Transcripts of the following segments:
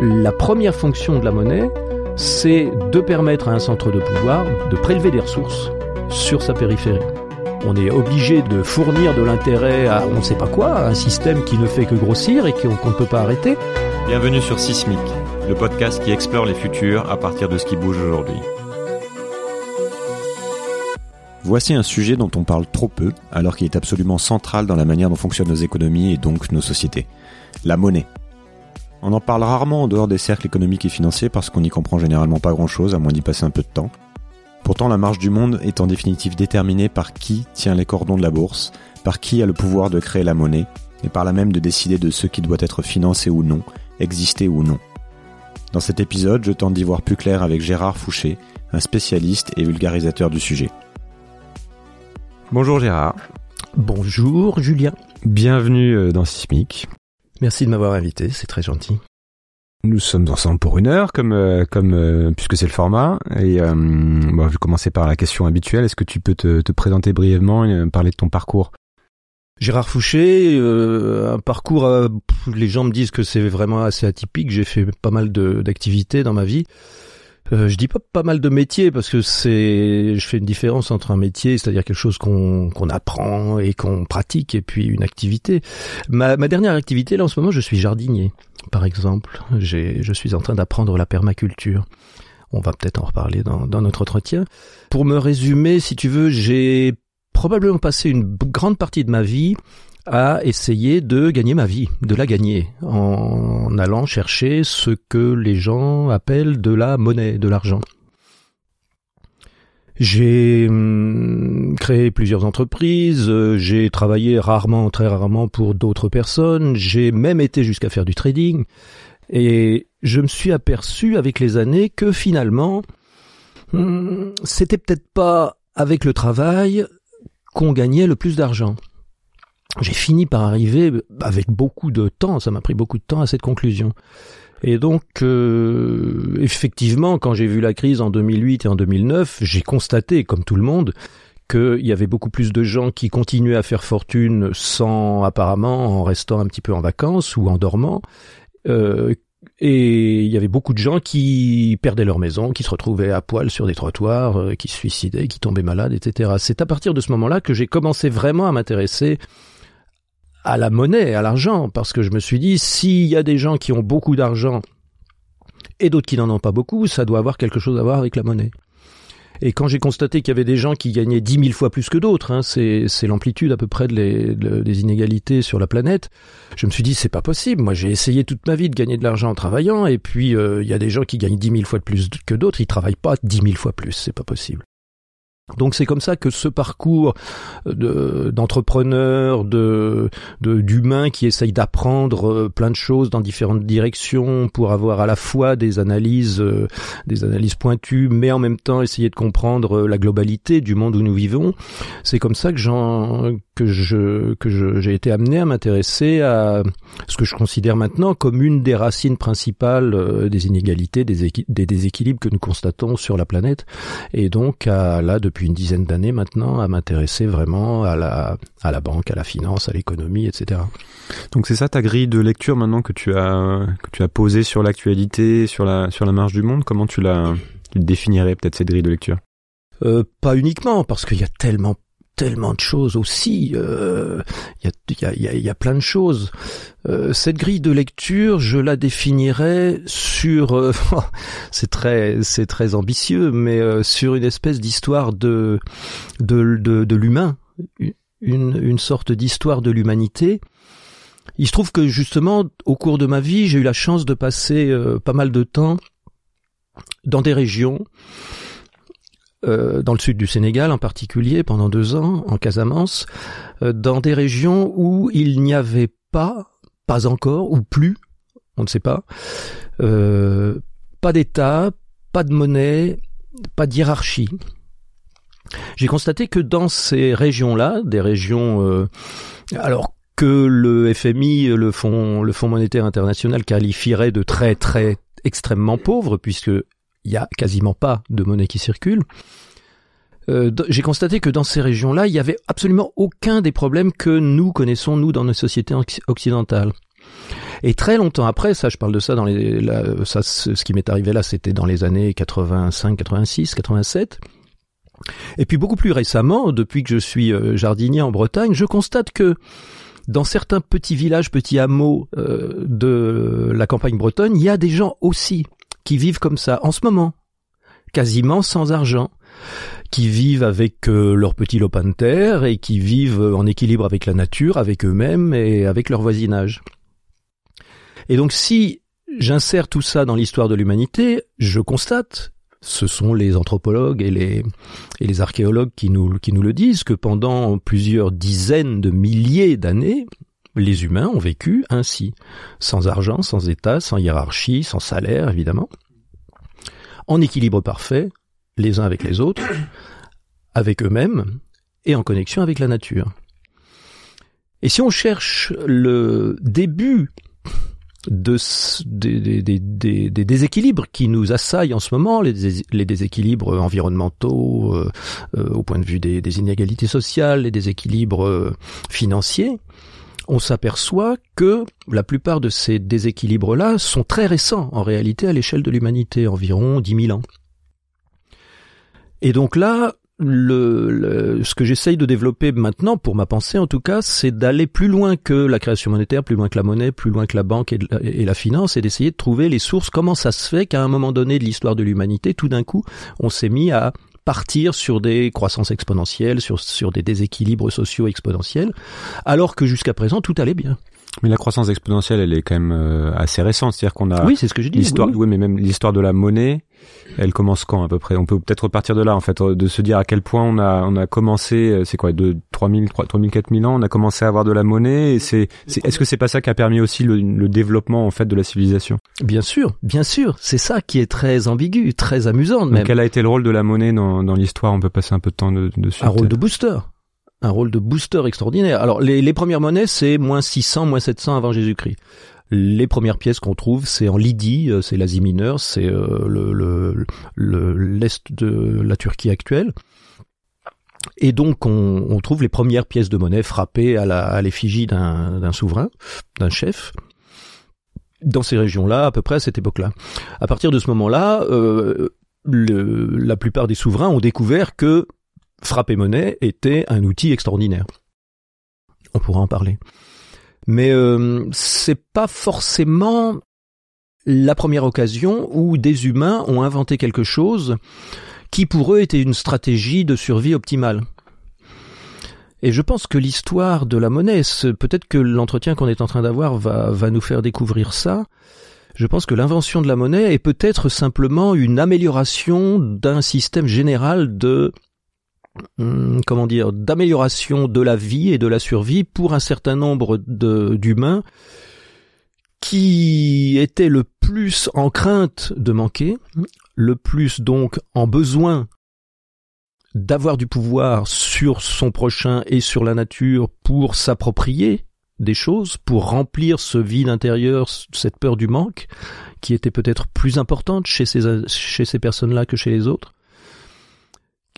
la première fonction de la monnaie, c'est de permettre à un centre de pouvoir de prélever des ressources sur sa périphérie. On est obligé de fournir de l'intérêt à on ne sait pas quoi, à un système qui ne fait que grossir et qu'on ne peut pas arrêter. Bienvenue sur Sismic, le podcast qui explore les futurs à partir de ce qui bouge aujourd'hui. Voici un sujet dont on parle trop peu, alors qu'il est absolument central dans la manière dont fonctionnent nos économies et donc nos sociétés. La monnaie. On en parle rarement en dehors des cercles économiques et financiers parce qu'on n'y comprend généralement pas grand-chose, à moins d'y passer un peu de temps. Pourtant, la marche du monde est en définitive déterminée par qui tient les cordons de la bourse, par qui a le pouvoir de créer la monnaie, et par là même de décider de ce qui doit être financé ou non, exister ou non. Dans cet épisode, je tente d'y voir plus clair avec Gérard Fouché, un spécialiste et vulgarisateur du sujet. Bonjour Gérard. Bonjour Julien. Bienvenue euh, dans Sismic. Merci de m'avoir invité, c'est très gentil. Nous sommes ensemble pour une heure, comme euh, comme euh, puisque c'est le format. Et euh, bon, je vais commencer par la question habituelle. Est-ce que tu peux te, te présenter brièvement et parler de ton parcours? Gérard Fouché, un parcours. les gens me disent que c'est vraiment assez atypique. J'ai fait pas mal d'activités dans ma vie. Euh, je dis pas pas mal de métiers parce que c'est, je fais une différence entre un métier, c'est-à-dire quelque chose qu'on qu'on apprend et qu'on pratique, et puis une activité. Ma, ma dernière activité là en ce moment, je suis jardinier, par exemple. J'ai, je suis en train d'apprendre la permaculture. On va peut-être en reparler dans, dans notre entretien. Pour me résumer, si tu veux, j'ai probablement passé une grande partie de ma vie à essayer de gagner ma vie, de la gagner, en allant chercher ce que les gens appellent de la monnaie, de l'argent. J'ai hum, créé plusieurs entreprises, j'ai travaillé rarement, très rarement pour d'autres personnes, j'ai même été jusqu'à faire du trading, et je me suis aperçu avec les années que finalement, hum, c'était peut-être pas avec le travail qu'on gagnait le plus d'argent j'ai fini par arriver avec beaucoup de temps, ça m'a pris beaucoup de temps à cette conclusion. Et donc, euh, effectivement, quand j'ai vu la crise en 2008 et en 2009, j'ai constaté, comme tout le monde, qu'il y avait beaucoup plus de gens qui continuaient à faire fortune sans, apparemment, en restant un petit peu en vacances ou en dormant. Euh, et il y avait beaucoup de gens qui perdaient leur maison, qui se retrouvaient à poil sur des trottoirs, euh, qui se suicidaient, qui tombaient malades, etc. C'est à partir de ce moment-là que j'ai commencé vraiment à m'intéresser à la monnaie, à l'argent, parce que je me suis dit, s'il y a des gens qui ont beaucoup d'argent et d'autres qui n'en ont pas beaucoup, ça doit avoir quelque chose à voir avec la monnaie. Et quand j'ai constaté qu'il y avait des gens qui gagnaient dix mille fois plus que d'autres, hein, c'est, l'amplitude à peu près des inégalités sur la planète, je me suis dit c'est pas possible. Moi j'ai essayé toute ma vie de gagner de l'argent en travaillant, et puis euh, il y a des gens qui gagnent dix mille fois de plus que d'autres, ils travaillent pas dix mille fois plus, c'est pas possible. Donc c'est comme ça que ce parcours d'entrepreneur, de, d'humain qui essaye d'apprendre euh, plein de choses dans différentes directions pour avoir à la fois des analyses, euh, des analyses pointues, mais en même temps essayer de comprendre euh, la globalité du monde où nous vivons. C'est comme ça que je j'ai été amené à m'intéresser à ce que je considère maintenant comme une des racines principales des inégalités, des, des déséquilibres que nous constatons sur la planète, et donc à là de depuis une dizaine d'années maintenant à m'intéresser vraiment à la, à la banque, à la finance, à l'économie, etc. Donc c'est ça ta grille de lecture maintenant que tu as, que tu as posée sur l'actualité, sur la, sur la marge du monde? Comment tu la tu définirais peut-être cette grille de lecture? Euh, pas uniquement, parce qu'il y a tellement tellement de choses aussi. Il euh, y, a, y, a, y, a, plein de choses. Euh, cette grille de lecture, je la définirais sur. Euh, c'est très, c'est très ambitieux, mais euh, sur une espèce d'histoire de de, de, de l'humain, une, une sorte d'histoire de l'humanité. Il se trouve que justement, au cours de ma vie, j'ai eu la chance de passer pas mal de temps dans des régions euh, dans le sud du Sénégal en particulier, pendant deux ans, en Casamance, euh, dans des régions où il n'y avait pas, pas encore, ou plus, on ne sait pas, euh, pas d'État, pas de monnaie, pas de hiérarchie. J'ai constaté que dans ces régions-là, des régions, alors que le FMI, le Fonds, le Fonds monétaire international qualifierait de très très extrêmement pauvres, puisque il y a quasiment pas de monnaie qui circule. Euh, j'ai constaté que dans ces régions-là, il y avait absolument aucun des problèmes que nous connaissons nous dans nos sociétés occidentales. Et très longtemps après, ça, je parle de ça dans les, ça, ce qui m'est arrivé là, c'était dans les années 85, 86, 87. Et puis beaucoup plus récemment, depuis que je suis euh, jardinier en Bretagne, je constate que dans certains petits villages, petits hameaux euh, de la campagne bretonne, il y a des gens aussi qui vivent comme ça en ce moment, quasiment sans argent, qui vivent avec euh, leur petit lopin de terre et qui vivent en équilibre avec la nature, avec eux-mêmes et avec leur voisinage. Et donc si j'insère tout ça dans l'histoire de l'humanité, je constate ce sont les anthropologues et les, archéologues qui nous le disent, que pendant plusieurs dizaines de milliers d'années, les humains ont vécu ainsi, sans argent, sans état, sans hiérarchie, sans salaire évidemment, en équilibre parfait, les uns avec les autres, avec eux-mêmes et en connexion avec la nature. Et si on cherche le début de, des, des, déséquilibres qui nous assaillent en ce moment, les, les déséquilibres environnementaux euh, euh, au point de vue des, inégalités sociales, les déséquilibres euh, financiers, on s'aperçoit que la plupart de ces déséquilibres-là sont très récents en réalité à l'échelle de l'humanité, environ 10 000 ans. Et donc là, ce que j'essaye de développer maintenant, pour ma pensée en tout cas, c'est d'aller plus loin que la création monétaire, plus loin que la monnaie, plus loin que la banque et, et la finance, et d'essayer de trouver les sources. Comment ça se fait qu'à un moment donné de l'histoire de l'humanité, tout d'un coup, on s'est mis à partir sur des croissances exponentielles, sur, sur des déséquilibres sociaux exponentiels, alors que jusqu'à présent tout allait bien. Mais la croissance exponentielle, elle est quand même euh, assez récente, c'est-à-dire qu'on a oui, c'est ce que je dis. L'histoire, oui, oui. mais même l'histoire de la monnaie, elle commence quand à peu près? On peut peut-être repartir de là en fait, euh, de se dire à quel point on a on a commencé, euh, c'est quoi, de 3000, 3000, 4000 ans, on a commencé à avoir de la monnaie. Et c'est, c'est est-ce que c'est pas ça qui a permis aussi le, le, développement en fait de la civilisation? Bien sûr, bien sûr, c'est ça qui est très ambigu, très amusant même. quel a été le rôle de la monnaie dans, dans l'histoire? On peut passer un peu de temps dessus. Un rôle de booster un rôle de booster extraordinaire. Alors les, les premières monnaies, c'est moins 600, moins 700 avant Jésus-Christ. Les premières pièces qu'on trouve, c'est en Lydie, euh, c'est l'Asie mineure, c'est euh, le, l'est de la Turquie actuelle. Et donc on, trouve les premières pièces de monnaie frappées à, l'effigie d'un, souverain, d'un chef, dans ces régions-là, à peu près à cette époque-là. À partir de ce moment-là, euh, la plupart des souverains ont découvert que frapper monnaie était un outil extraordinaire. On pourra en parler. Mais euh, c'est pas forcément la première occasion où des humains ont inventé quelque chose qui pour eux était une stratégie de survie optimale. Et je pense que l'histoire de la monnaie, peut-être que l'entretien qu'on est en train d'avoir va, nous faire découvrir ça, je pense que l'invention de la monnaie est peut-être simplement une amélioration d'un système général de comment dire, d'amélioration de la vie et de la survie pour un certain nombre d'humains qui étaient le plus en crainte de manquer, le plus donc en besoin d'avoir du pouvoir sur son prochain et sur la nature pour s'approprier des choses, pour remplir ce vide intérieur, cette peur du manque, qui était peut-être plus importante chez ces, chez ces personnes-là que chez les autres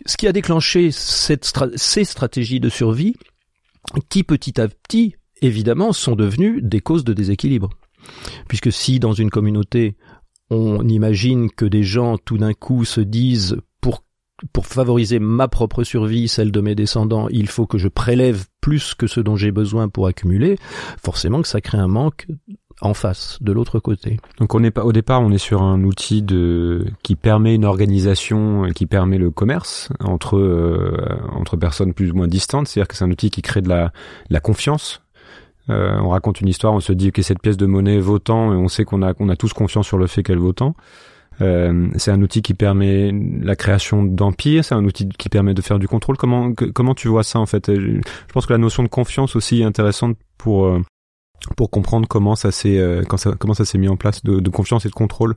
ce qui a déclenché ces stratégies de survie, qui petit à petit, évidemment, sont devenues des causes de déséquilibre. Puisque si dans une communauté, on imagine que des gens tout d'un coup se disent pour pour favoriser ma propre survie, celle de mes descendants, il faut que je prélève plus que ce dont j'ai besoin pour accumuler, forcément que ça crée un manque en face, de l'autre côté. Donc on est pas au départ, on est sur un outil de qui permet une organisation, qui permet le commerce entre euh, entre personnes plus ou moins distantes. C'est-à-dire que c'est un outil qui crée de la, la confiance. Euh, on raconte une histoire, on se dit que cette pièce de monnaie vaut tant, et on sait qu'on a qu'on a tous confiance sur le fait qu'elle vaut tant. Euh, c'est un outil qui permet la création d'empires, c'est un outil qui permet de faire du contrôle. Comment comment tu vois ça en fait? Je pense que la notion de confiance aussi est intéressante pour euh, pour comprendre comment ça s'est euh, comment ça s'est mis en place de, confiance et de contrôle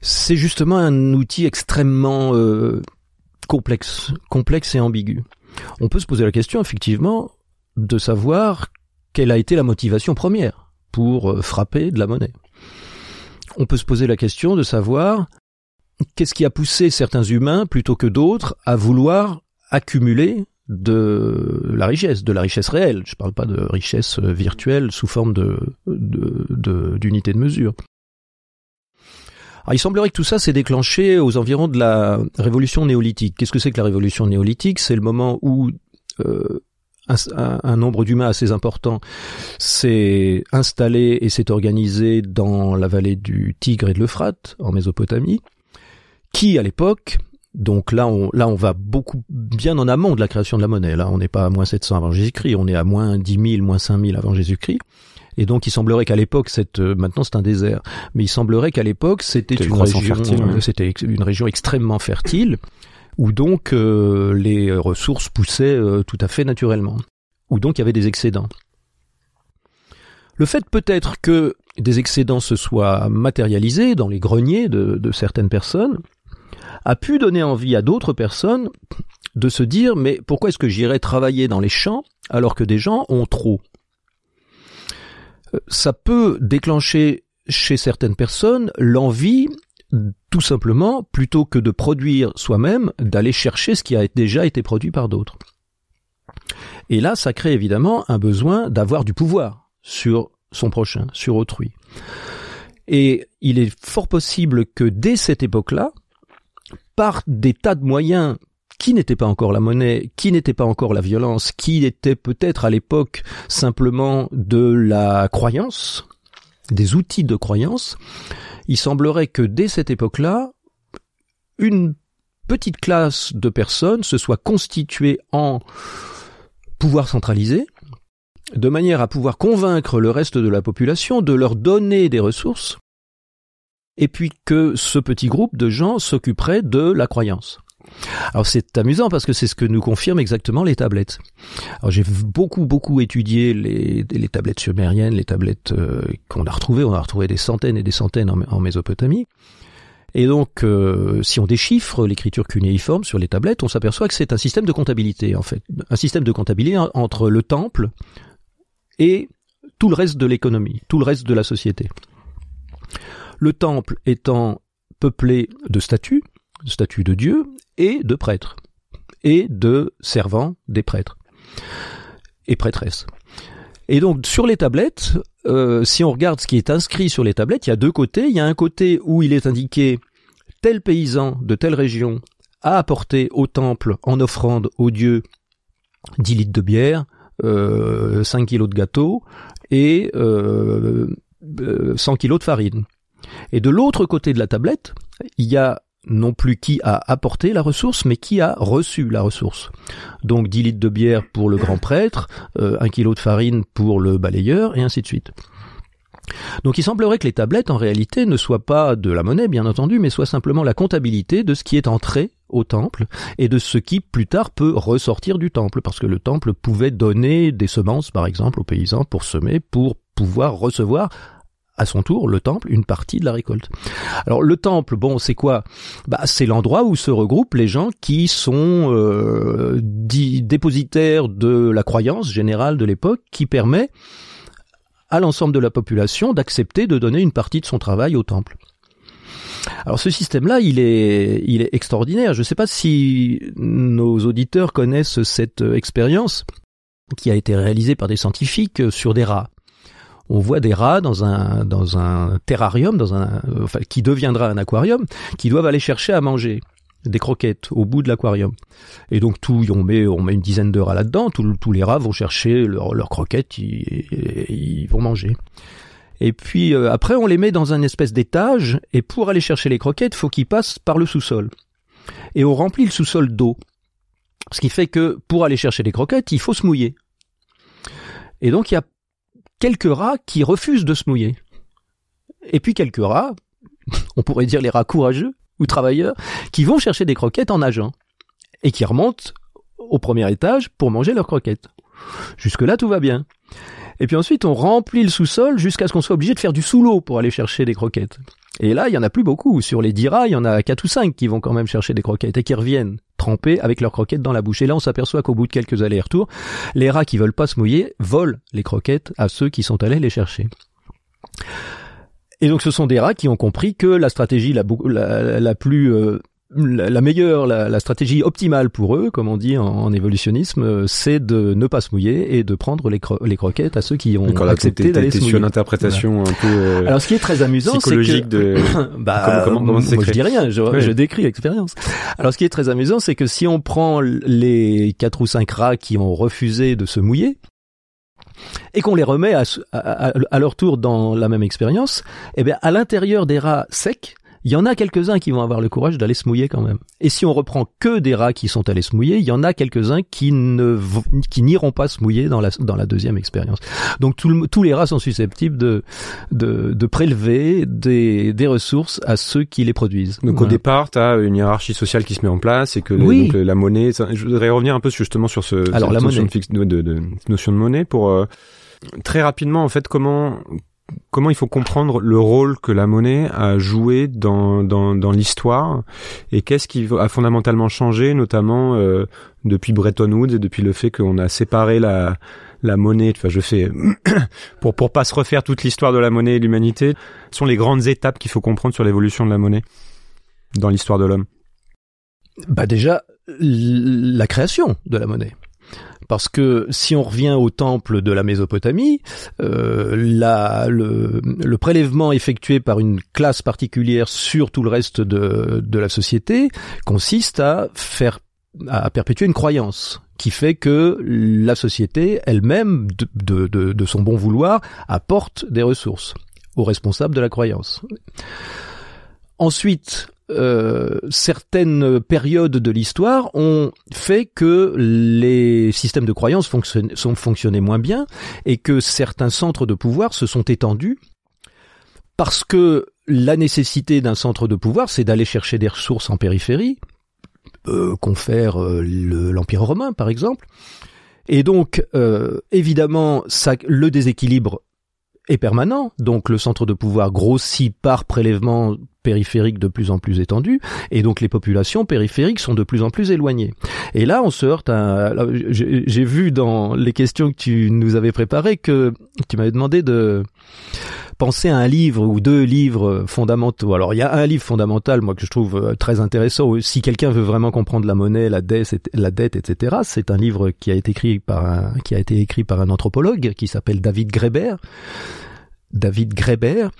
C'est justement un outil extrêmement euh, complexe, complexe et ambigu. On peut se poser la question effectivement de savoir quelle a été la motivation première pour euh, frapper de la monnaie. On peut se poser la question de savoir qu'est-ce qui a poussé certains humains plutôt que d'autres à vouloir accumuler de la richesse, de la richesse réelle. Je ne parle pas de richesse virtuelle sous forme de d'unité de, de mesure. Alors, il semblerait que tout ça s'est déclenché aux environs de la révolution néolithique. Qu'est-ce que c'est que la révolution néolithique? C'est le moment où euh, un, nombre d'humains assez important s'est installé et s'est organisé dans la vallée du Tigre et de l'Euphrate, en Mésopotamie, qui à l'époque, donc là on, là on va beaucoup bien en amont de la création de la monnaie, là on n'est pas à moins 700 avant Jésus-Christ, on est à moins 10 000, moins 5 000 avant Jésus-Christ, et donc il semblerait qu'à l'époque, cette euh, maintenant c'est un désert, mais il semblerait qu'à l'époque c'était une région, euh, c'était une région extrêmement fertile où donc euh, les ressources poussaient euh, tout à fait naturellement, où donc il y avait des excédents. Le fait peut-être que des excédents se soient matérialisés dans les greniers de, de certaines personnes a pu donner envie à d'autres personnes de se dire mais pourquoi est-ce que j'irais travailler dans les champs alors que des gens ont trop? Euh, Ça peut déclencher chez certaines personnes l'envie tout simplement, plutôt que de produire soi-même, d'aller chercher ce qui a déjà été produit par d'autres. Et là, ça crée évidemment un besoin d'avoir du pouvoir sur son prochain, sur autrui. Et il est fort possible que dès cette époque-là, par des tas de moyens qui n'étaient pas encore la monnaie, qui n'étaient pas encore la violence, qui étaient peut-être à l'époque simplement de la croyance, des outils de croyance, il semblerait que dès cette époque-là, une petite classe de personnes se soit constituée en pouvoir centralisé, de manière à pouvoir convaincre le reste de la population de leur donner des ressources, et puis que ce petit groupe de gens s'occuperait de la croyance. Alors c'est amusant parce que c'est ce que nous confirment exactement les tablettes. Alors j'ai beaucoup beaucoup étudié les, tablettes sumériennes, les tablettes euh, qu'on a retrouvées, on a retrouvé des centaines et des centaines en, Mésopotamie. Et donc, euh, si on déchiffre l'écriture cunéiforme sur les tablettes, on s'aperçoit que c'est un système de comptabilité, en fait. Un système de comptabilité entre le temple et tout le reste de l'économie, tout le reste de la société. Le temple étant peuplé de statues, statues de Dieu, et de prêtres, et de servants des prêtres et prêtresses. Et donc sur les tablettes, euh, si on regarde ce qui est inscrit sur les tablettes, il y a deux côtés. Il y a un côté où il est indiqué tel paysan de telle région a apporté au temple en offrande au dieu 10 litres de bière, euh, 5 kilos de gâteau et euh, 100 euh, kilos de farine. Et de l'autre côté de la tablette, il y a non plus qui a apporté la ressource, mais qui a reçu la ressource. Donc 10 litres de bière pour le grand prêtre, euh, 1 kilo de farine pour le balayeur, et ainsi de suite. Donc il semblerait que les tablettes, en réalité, ne soient pas de la monnaie, bien entendu, mais soient simplement la comptabilité de ce qui est entré au temple et de ce qui plus tard peut ressortir du temple, parce que le temple pouvait donner des semences, par exemple, aux paysans pour semer, pour pouvoir recevoir à son tour le temple une partie de la récolte. Alors le temple, bon, c'est quoi? Bah c'est l'endroit où se regroupent les gens qui sont euh, dépositaires de la croyance générale de l'époque, qui permet à l'ensemble de la population d'accepter de donner une partie de son travail au temple. Alors ce système-là, il est, il est extraordinaire. Je ne sais pas si nos auditeurs connaissent cette expérience qui a été réalisée par des scientifiques sur des rats on voit des rats dans un dans un terrarium, dans un enfin, qui deviendra un aquarium, qui doivent aller chercher à manger des croquettes au bout de l'aquarium. Et donc tout, on met on met une dizaine de rats là-dedans. Tous les rats vont chercher leurs croquettes, ils, ils, vont manger. Et puis euh, après, on les met dans un espèce d'étage. Et pour aller chercher les croquettes, faut qu'ils passent par le sous-sol. Et on remplit le sous-sol d'eau. Ce qui fait que pour aller chercher les croquettes, il faut se mouiller. Et donc il y a quelques rats qui refusent de se mouiller. Et puis quelques rats, on pourrait dire les rats courageux ou travailleurs, qui vont chercher des croquettes en nageant et qui remontent au premier étage pour manger leurs croquettes. Jusque-là, tout va bien. Et puis ensuite, on remplit le sous-sol jusqu'à ce qu'on soit obligé de faire du sous-l'eau pour aller chercher des croquettes. Et là, il y en a plus beaucoup. Sur les dix rats, il y en a quatre ou cinq qui vont quand même chercher des croquettes et qui reviennent trempés avec leurs croquettes dans la bouche. Et là, on s'aperçoit qu'au bout de quelques allers-retours, les rats qui veulent pas se mouiller volent les croquettes à ceux qui sont allés les chercher. Et donc, ce sont des rats qui ont compris que la stratégie la, la, plus euh, la, meilleure, la, stratégie optimale pour eux, comme on dit en, évolutionnisme, euh, c'est de ne pas se mouiller et de prendre les, les croquettes à ceux qui ont accepté d'aller se mouiller. sur une interprétation un peu euh, Alors, ce qui est très amusant, c'est que de bah, comment, comment, moi, je dis rien, je, je décris l'expérience. Alors, ce qui est très amusant, c'est que si on prend les quatre ou cinq rats qui ont refusé de se mouiller, et qu'on les remet à, à, à, leur tour dans la même expérience, eh bien, à l'intérieur des rats secs, il y en a quelques-uns qui vont avoir le courage d'aller se mouiller quand même. Et si on reprend que des rats qui sont allés se mouiller, il y en a quelques-uns qui ne qui n'iront pas se mouiller dans la dans la deuxième expérience. Donc tous les rats sont susceptibles de de, de prélever des, des ressources à ceux qui les produisent. Donc au départ, tu as une hiérarchie sociale qui se met en place et que donc, la monnaie. je voudrais revenir un peu justement sur ce Alors, la notion, De, de, de, notion de monnaie pour euh, très rapidement en fait comment comment il faut comprendre le rôle que la monnaie a joué dans, dans, dans l'histoire et qu'est-ce qui a fondamentalement changé, notamment euh, depuis Bretton Woods et depuis le fait qu'on a séparé la, la monnaie. Enfin, je fais pour pour pas se refaire toute l'histoire de la monnaie et de l'humanité. sont les grandes étapes qu'il faut comprendre sur l'évolution de la monnaie dans l'histoire de l'homme. Bah déjà la création de la monnaie parce que si on revient au temple de la Mésopotamie, euh, le, prélèvement effectué par une classe particulière sur tout le reste de, la société consiste à faire à perpétuer une croyance qui fait que la société elle-même, de, de, son bon vouloir, apporte des ressources aux responsables de la croyance. Ensuite, euh, certaines périodes de l'histoire ont fait que les systèmes de croyance sont fonctionnaient moins bien et que certains centres de pouvoir se sont étendus parce que la nécessité d'un centre de pouvoir, c'est d'aller chercher des ressources en périphérie, euh, confère euh, l'Empire romain par exemple. Et donc, euh, évidemment, le déséquilibre est permanent, donc le centre de pouvoir grossit par prélèvement périphérique de plus en plus étendu, et donc les populations périphériques sont de plus en plus éloignées. Et là, on se heurte à... J'ai vu dans les questions que tu nous avais préparées que tu m'avais demandé de penser à un livre ou deux livres fondamentaux. Alors il y a un livre fondamental, moi que je trouve euh, très intéressant. Si quelqu'un veut vraiment comprendre la monnaie, la dette, etc., c'est un livre qui a été écrit par un, anthropologue qui s'appelle David Greber. David Greber,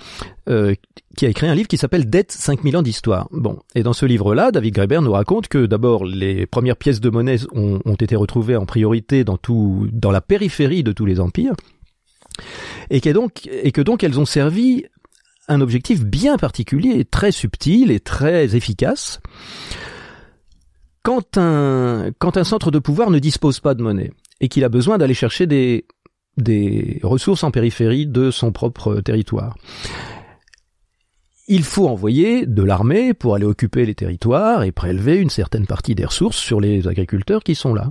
euh, qui a écrit un livre qui s'appelle Dette 5000 ans d'histoire. Bon, et dans ce livre-là, David Greber nous raconte que d'abord les premières pièces de monnaie ont, ont, été retrouvées en priorité dans tout, dans la périphérie de tous les empires, et, que donc elles ont servi un objectif bien particulier, très subtil et très efficace. Quand un, centre de pouvoir ne dispose pas de monnaie et qu'il a besoin d'aller chercher des ressources en périphérie de son propre territoire, il faut envoyer de l'armée pour aller occuper les territoires et prélever une certaine partie des ressources sur les agriculteurs qui sont là.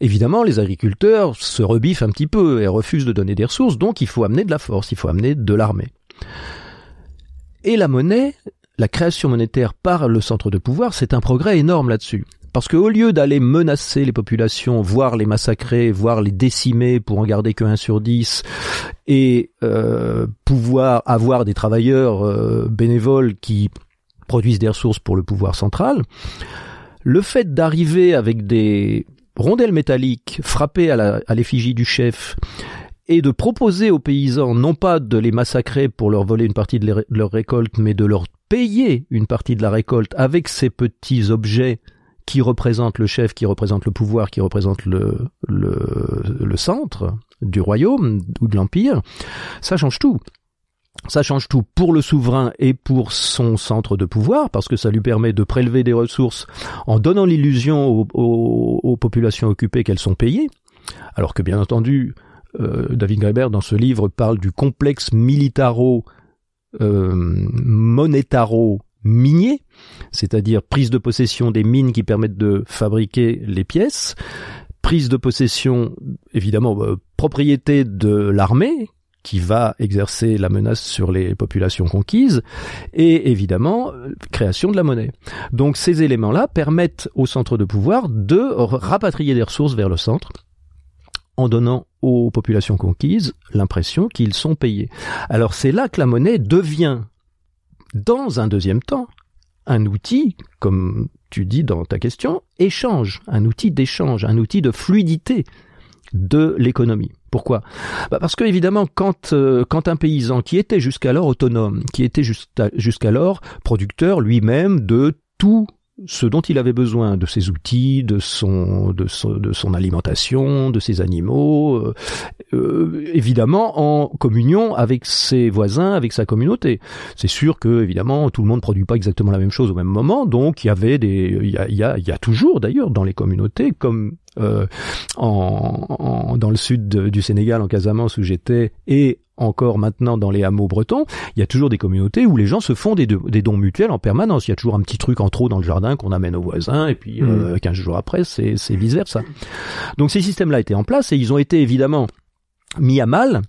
Évidemment, les agriculteurs se rebiffent un petit peu et refusent de donner des ressources, donc il faut amener de la force, il faut amener de l'armée. Et la monnaie, la création monétaire par le centre de pouvoir, c'est un progrès énorme là-dessus. Parce qu'au lieu d'aller menacer les populations, voire les massacrer, voire les décimer pour en garder que 1 sur 10, et euh, pouvoir avoir des travailleurs euh, bénévoles qui produisent des ressources pour le pouvoir central, le fait d'arriver avec des rondelles métalliques frappées à l'effigie du chef et de proposer aux paysans non pas de les massacrer pour leur voler une partie de, leur récolte, mais de leur payer une partie de la récolte avec ces petits objets qui représentent le chef, qui représentent le pouvoir, qui représentent le, le, le centre du royaume ou de l'empire, ça change tout. Ça change tout pour le souverain et pour son centre de pouvoir, parce que ça lui permet de prélever des ressources en donnant l'illusion aux, populations occupées qu'elles sont payées, alors que bien entendu, euh, David Graeber, dans ce livre, parle du complexe militaro euh, c'est-à-dire prise de possession des mines qui permettent de fabriquer les pièces, prise de possession, évidemment, euh, propriété de l'armée qui va exercer la menace sur les populations conquises, et évidemment création de la monnaie. Donc ces éléments-là permettent au centre de pouvoir de rapatrier des ressources vers le centre en donnant aux populations conquises l'impression qu'ils sont payés. Alors c'est là que la monnaie devient, dans un deuxième temps, un outil, comme tu dis dans ta question, échange, un outil d'échange, un outil de fluidité de l'économie. Pourquoi? Bah Parce que évidemment, quand, euh, quand un paysan qui était jusqu'alors autonome, qui était jusqu'alors producteur lui-même de tout ce dont il avait besoin, de ses outils, de son, alimentation, de ses animaux, euh, euh, évidemment en communion avec ses voisins, avec sa communauté. C'est sûr que évidemment tout le monde ne produit pas exactement la même chose au même moment, donc il y avait des, il y a, y a, il y a toujours d'ailleurs dans les communautés comme euh, en, dans le sud du Sénégal, en Casamance où j'étais, et encore maintenant dans les hameaux bretons, il y a toujours des communautés où les gens se font des, des dons mutuels en permanence. Il y a toujours un petit truc en trop dans le jardin qu'on amène aux voisins, et puis mmh. euh, 15 jours après, c'est vice-versa. Donc ces systèmes-là étaient en place, et ils ont été évidemment mis à mal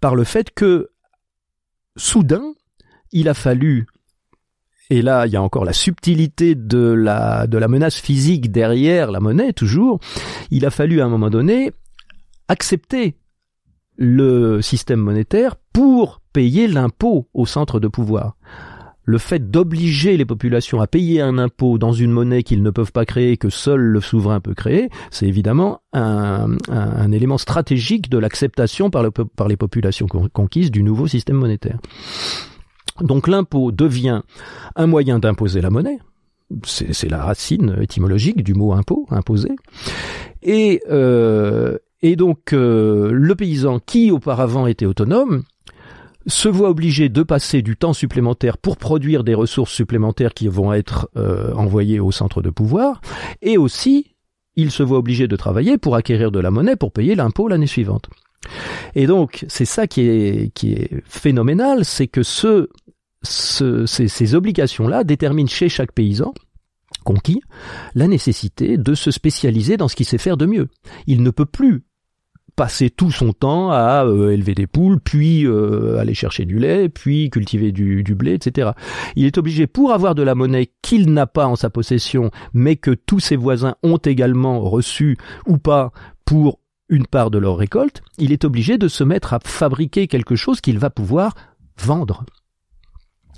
par le fait que soudain, il a fallu et là, il y a encore la subtilité de la, de la menace physique derrière la monnaie, toujours. Il a fallu à un moment donné accepter le système monétaire pour payer l'impôt au centre de pouvoir. Le fait d'obliger les populations à payer un impôt dans une monnaie qu'ils ne peuvent pas créer, que seul le souverain peut créer, c'est évidemment un, un, élément stratégique de l'acceptation par, le, par les populations conquises du nouveau système monétaire. Donc l'impôt devient un moyen d'imposer la monnaie, c'est la racine étymologique du mot impôt, imposer. Et, euh, et donc euh, le paysan qui auparavant était autonome se voit obligé de passer du temps supplémentaire pour produire des ressources supplémentaires qui vont être euh, envoyées au centre de pouvoir, et aussi il se voit obligé de travailler pour acquérir de la monnaie pour payer l'impôt l'année suivante. Et donc, c'est ça qui est, qui est phénoménal, c'est que ce, ce, ces, obligations-là déterminent chez chaque paysan conquis la nécessité de se spécialiser dans ce qu'il sait faire de mieux. Il ne peut plus passer tout son temps à euh, élever des poules, puis euh, aller chercher du lait, puis cultiver du, du, blé, etc. Il est obligé, pour avoir de la monnaie qu'il n'a pas en sa possession, mais que tous ses voisins ont également reçu ou pas pour une part de leur récolte, il est obligé de se mettre à fabriquer quelque chose qu'il va pouvoir vendre.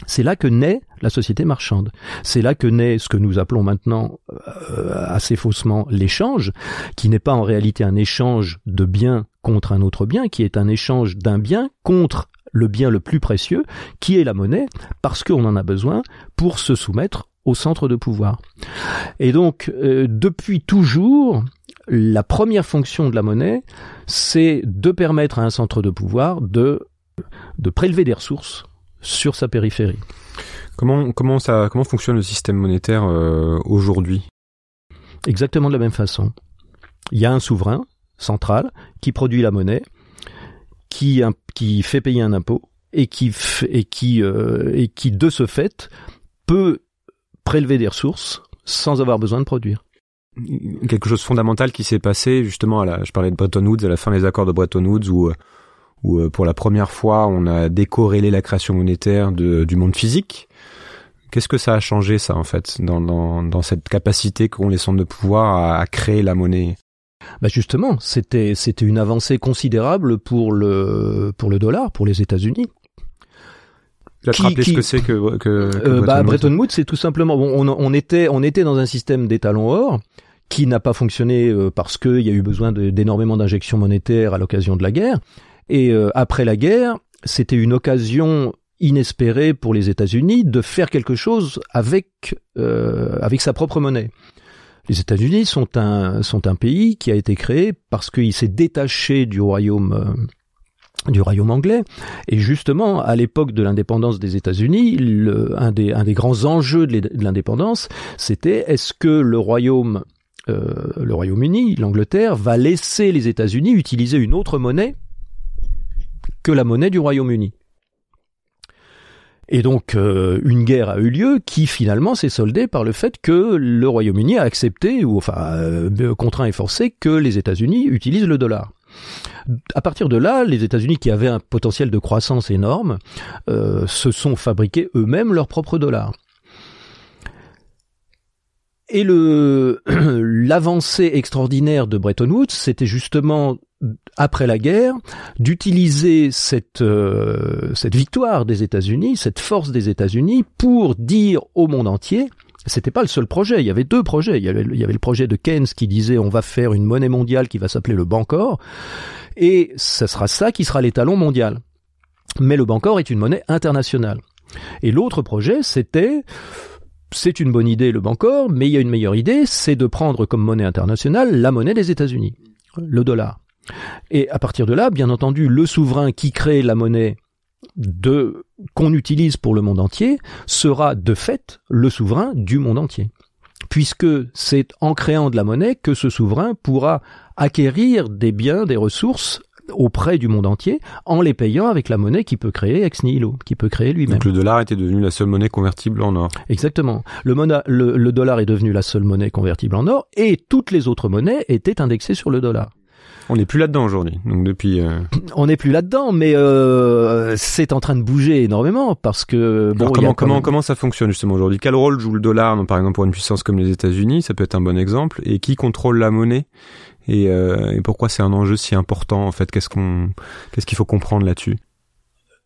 C'est là que naît la société marchande. C'est là que naît ce que nous appelons maintenant euh, assez faussement l'échange, qui n'est pas en réalité un échange de biens contre un autre bien, qui est un échange d'un bien contre le bien le plus précieux, qui est la monnaie, parce qu'on en a besoin pour se soumettre au centre de pouvoir. Et donc, euh, depuis toujours, la première fonction de la monnaie, c'est de permettre à un centre de pouvoir de, de prélever des ressources sur sa périphérie. Comment, comment, ça, comment fonctionne le système monétaire euh, aujourd'hui? Exactement de la même façon. Il y a un souverain central qui produit la monnaie, qui, qui fait payer un impôt et qui, et qui, euh, et qui de ce fait peut prélever des ressources sans avoir besoin de produire quelque chose de fondamental qui s'est passé justement à la, je parlais de Bretton Woods à la fin des accords de Bretton Woods où où euh, pour la première fois on a décorrélé la création monétaire de, du monde physique. Qu'est-ce que ça a changé ça en fait dans, dans, dans cette capacité qu'ont les centres de pouvoir à, à créer la monnaie? Bah justement, c'était c'était une avancée considérable pour le pour le dollar, pour les États-Unis. Vas te rappeler ce que c'est que, que, que euh, bah, Bretton Woods, c'est tout simplement bon, on, on était on était dans un système d'étalons or qui n'a pas fonctionné euh, parce qu'il y a eu besoin d'énormément d'injections monétaires à l'occasion de la guerre. Et euh, après la guerre, c'était une occasion inespérée pour les États-Unis de faire quelque chose avec euh, avec sa propre monnaie. Les États-Unis sont un sont un pays qui a été créé parce qu'il s'est détaché du royaume euh, du royaume anglais. Et justement, à l'époque de l'indépendance des États-Unis, un des, un des grands enjeux de l'indépendance, c'était est-ce que le royaume, le Royaume-Uni, l'Angleterre, va laisser les États-Unis utiliser une autre monnaie que la monnaie du Royaume-Uni et donc euh, une guerre a eu lieu qui finalement s'est soldée par le fait que le Royaume-Uni a accepté, ou enfin euh, contraint et forcé, que les États-Unis utilisent le dollar. À partir de là, les États-Unis, qui avaient un potentiel de croissance énorme, euh, se sont fabriqués eux-mêmes leur propre dollar. Et l'avancée extraordinaire de Bretton Woods, c'était justement après la guerre, d'utiliser cette euh, cette victoire des États-Unis, cette force des États-Unis, pour dire au monde entier c'était pas le seul projet. Il y avait deux projets. Il y avait, le projet de Keynes qui disait on va faire une monnaie mondiale qui va s'appeler le Bancor, et ce sera ça qui sera l'étalon mondial. Mais le Bancor est une monnaie internationale. Et l'autre projet, c'était c'est une bonne idée le Bancor, mais il y a une meilleure idée, c'est de prendre comme monnaie internationale la monnaie des États-Unis, le dollar. Et à partir de là, bien entendu, le souverain qui crée la monnaie de qu'on utilise pour le monde entier sera de fait le souverain du monde entier. Puisque c'est en créant de la monnaie que ce souverain pourra acquérir des biens, des ressources auprès du monde entier en les payant avec la monnaie qui peut créer ex nihilo, qui peut créer lui-même. Donc le dollar était devenu la seule monnaie convertible en or. Exactement. Le, le, le dollar est devenu la seule monnaie convertible en or et toutes les autres monnaies étaient indexées sur le dollar. On n'est plus là-dedans aujourd'hui. Donc depuis, euh, on n'est plus là-dedans, mais euh, c'est en train de bouger énormément parce que bon. comment comment comment ça fonctionne justement aujourd'hui? Quel rôle joue le dollar, par exemple pour une puissance comme les États-Unis Ça peut être un bon exemple. Et qui contrôle la monnaie? Et, euh, et pourquoi c'est un enjeu si important en fait? Qu'est-ce qu'on qu'est-ce qu'il faut comprendre là-dessus?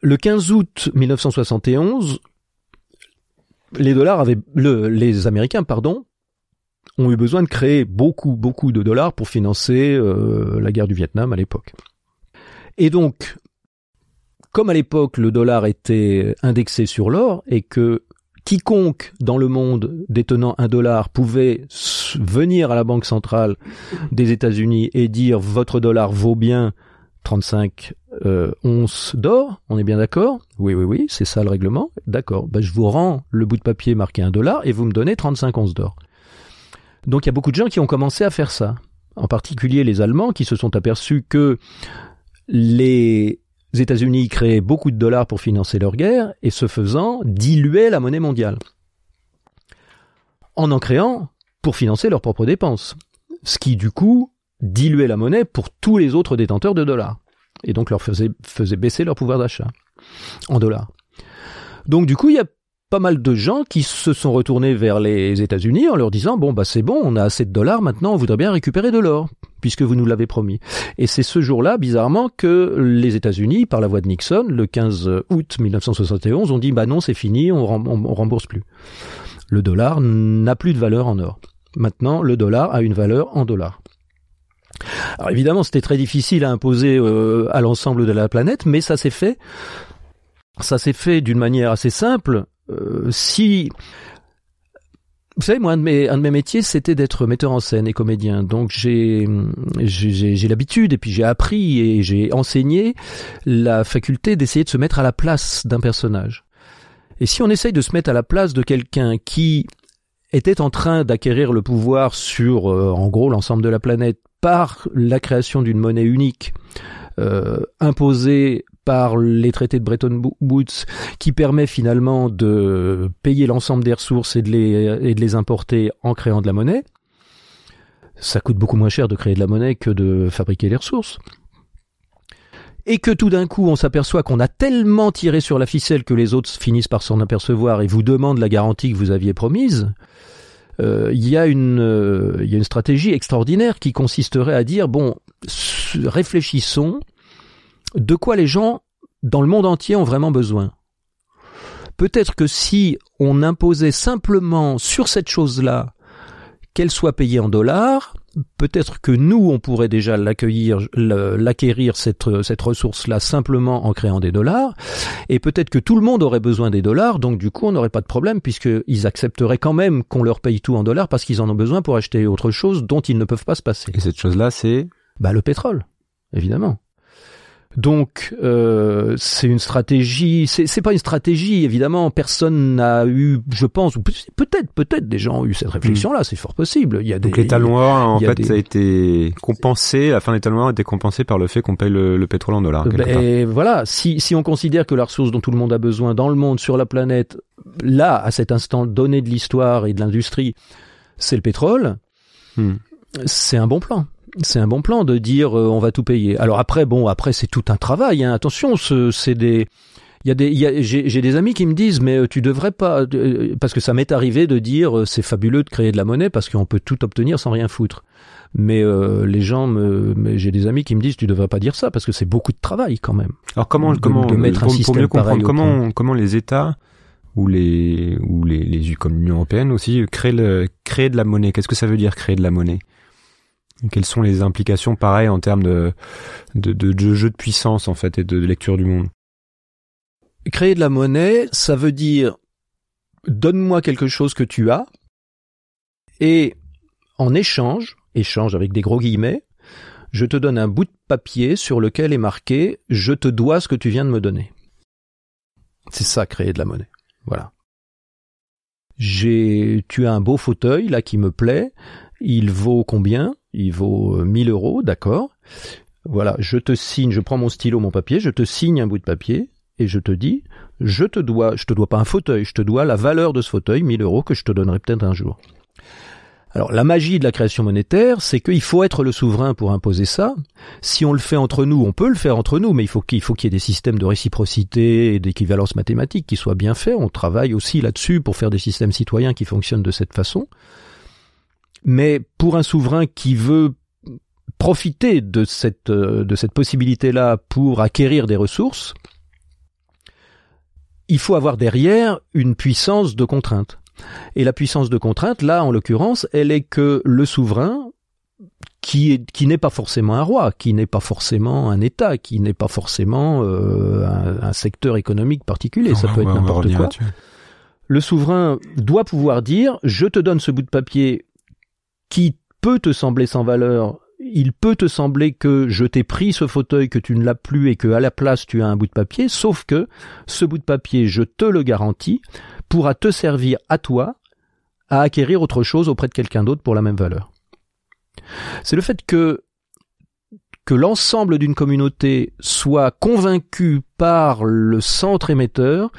Le 15 août 1971, les dollars avaient le, les Américains pardon ont eu besoin de créer beaucoup, beaucoup de dollars pour financer euh, la guerre du Vietnam à l'époque. Et donc, comme à l'époque le dollar était indexé sur l'or et que quiconque dans le monde détenant un dollar pouvait venir à la banque centrale des États-Unis et dire votre dollar vaut bien 35 euh, onces d'or, on est bien d'accord? Oui, oui, oui, c'est ça le règlement. D'accord, ben, je vous rends le bout de papier marqué un dollar et vous me donnez 35 onces d'or. Donc il y a beaucoup de gens qui ont commencé à faire ça. En particulier les Allemands qui se sont aperçus que les États-Unis créaient beaucoup de dollars pour financer leur guerre et ce faisant diluaient la monnaie mondiale. En en créant pour financer leurs propres dépenses. Ce qui du coup diluait la monnaie pour tous les autres détenteurs de dollars. Et donc leur faisait, faisait baisser leur pouvoir d'achat en dollars. Donc du coup, il y a pas mal de gens qui se sont retournés vers les États-Unis en leur disant bon bah c'est bon, on a assez de dollars maintenant, on voudrait bien récupérer de l'or puisque vous nous l'avez promis. Et c'est ce jour-là, bizarrement, que les États-Unis, par la voix de Nixon, le 15 août 1971, ont dit bah non c'est fini, on, on rembourse plus. Le dollar n'a plus de valeur en or. Maintenant, le dollar a une valeur en dollars. Alors évidemment, c'était très difficile à imposer euh, à l'ensemble de la planète, mais ça s'est fait. Ça s'est fait d'une manière assez simple euh, si vous savez, moi, un de mes, un de mes métiers, c'était d'être metteur en scène et comédien. Donc, j'ai, j'ai, l'habitude et puis j'ai appris et j'ai enseigné la faculté d'essayer de se mettre à la place d'un personnage. Et si on essaye de se mettre à la place de quelqu'un qui était en train d'acquérir le pouvoir sur, euh, en gros, l'ensemble de la planète par la création d'une monnaie unique, euh, imposée par les traités de Bretton Woods qui permet finalement de payer l'ensemble des ressources et de, les, et de les importer en créant de la monnaie. Ça coûte beaucoup moins cher de créer de la monnaie que de fabriquer les ressources. Et que tout d'un coup on s'aperçoit qu'on a tellement tiré sur la ficelle que les autres finissent par s'en apercevoir et vous demandent la garantie que vous aviez promise. Euh, euh, il y a une stratégie extraordinaire qui consisterait à dire bon réfléchissons de quoi les gens dans le monde entier ont vraiment besoin. Peut-être que si on imposait simplement sur cette chose-là qu'elle soit payée en dollars, peut-être que nous, on pourrait déjà l'accueillir, l'acquérir cette, cette ressource-là simplement en créant des dollars, et peut-être que tout le monde aurait besoin des dollars, donc du coup, on n'aurait pas de problème puisqu'ils accepteraient quand même qu'on leur paye tout en dollars parce qu'ils en ont besoin pour acheter autre chose dont ils ne peuvent pas se passer. Et cette chose-là, c'est Bah le pétrole, évidemment. Donc euh, c'est une stratégie, c'est pas une stratégie évidemment. Personne n'a eu, je pense, ou peut-être, peut-être des gens ont eu cette réflexion-là. C'est fort possible. Il y a des. Donc l'état noir en fait ça a été compensé. La fin de l'état noir a été compensée par le fait qu'on paye le, pétrole en dollars. Et ben, voilà, si si on considère que la ressource dont tout le monde a besoin dans le monde, sur la planète, là à cet instant donné de l'histoire et de l'industrie, c'est le pétrole. Hmm. C'est un bon plan c'est un bon plan de dire euh, on va tout payer. Alors après, bon, après c'est tout un travail. Hein. Attention, c'est des Il y a des, il y a, j'ai, j'ai des amis qui me disent, mais euh, tu devrais pas, euh, parce que ça m'est arrivé de dire, c'est fabuleux de créer de la monnaie parce qu'on peut tout obtenir sans rien foutre. Mais euh, les gens, me, mais j'ai des amis qui me disent, tu devrais pas dire ça parce que c'est beaucoup de travail quand même. Alors comment, De- comment, de mettre un pour, mieux comprendre, comment, comment les États ou les, ou les, les, comme l'Union européenne aussi, créent le, créer de la monnaie. Qu'est-ce que ça veut dire créer de la monnaie? Quelles sont les implications pareilles en termes de, jeu de puissance en fait et de, de lecture du monde? Créer de la monnaie, ça veut dire donne-moi quelque chose que tu as et en échange, échange avec des gros guillemets, je te donne un bout de papier sur lequel est marqué je te dois ce que tu viens de me donner. C'est ça créer de la monnaie. Voilà. J'ai tu as un beau fauteuil là qui me plaît, il vaut combien? Il vaut euh, 1000 euros, d'accord. Voilà, je te signe, je prends mon stylo, mon papier, je te signe un bout de papier et je te dis, je te dois, je te dois pas un fauteuil, je te dois la valeur de ce fauteuil, 1000 euros, que je te donnerai peut-être un jour. Alors, la magie de la création monétaire, c'est qu'il faut être le souverain pour imposer ça. Si on le fait entre nous, on peut le faire entre nous, mais il faut qu'il faut qu'il y ait des systèmes de réciprocité et d'équivalence mathématique qui soient bien faits. On travaille aussi là-dessus pour faire des systèmes citoyens qui fonctionnent de cette façon. Mais pour un souverain qui veut profiter de cette, euh, de cette possibilité-là pour acquérir des ressources, il faut avoir derrière une puissance de contrainte. Et la puissance de contrainte, là, en l'occurrence, elle est que le souverain, qui est qui n'est pas forcément un roi, qui n'est pas forcément un État, qui n'est pas forcément euh, un, un secteur économique particulier, ça peut être n'importe quoi. Le souverain doit pouvoir dire je te donne ce bout de papier qui peut te sembler sans valeur. Il peut te sembler que je t'ai pris ce fauteuil, que tu ne l'as plus et que à la place tu as un bout de papier, sauf que ce bout de papier, je te le garantis, pourra te servir à toi à acquérir autre chose auprès de quelqu'un d'autre pour la même valeur. C'est le fait que que l'ensemble d'une communauté soit convaincu par le centre émetteur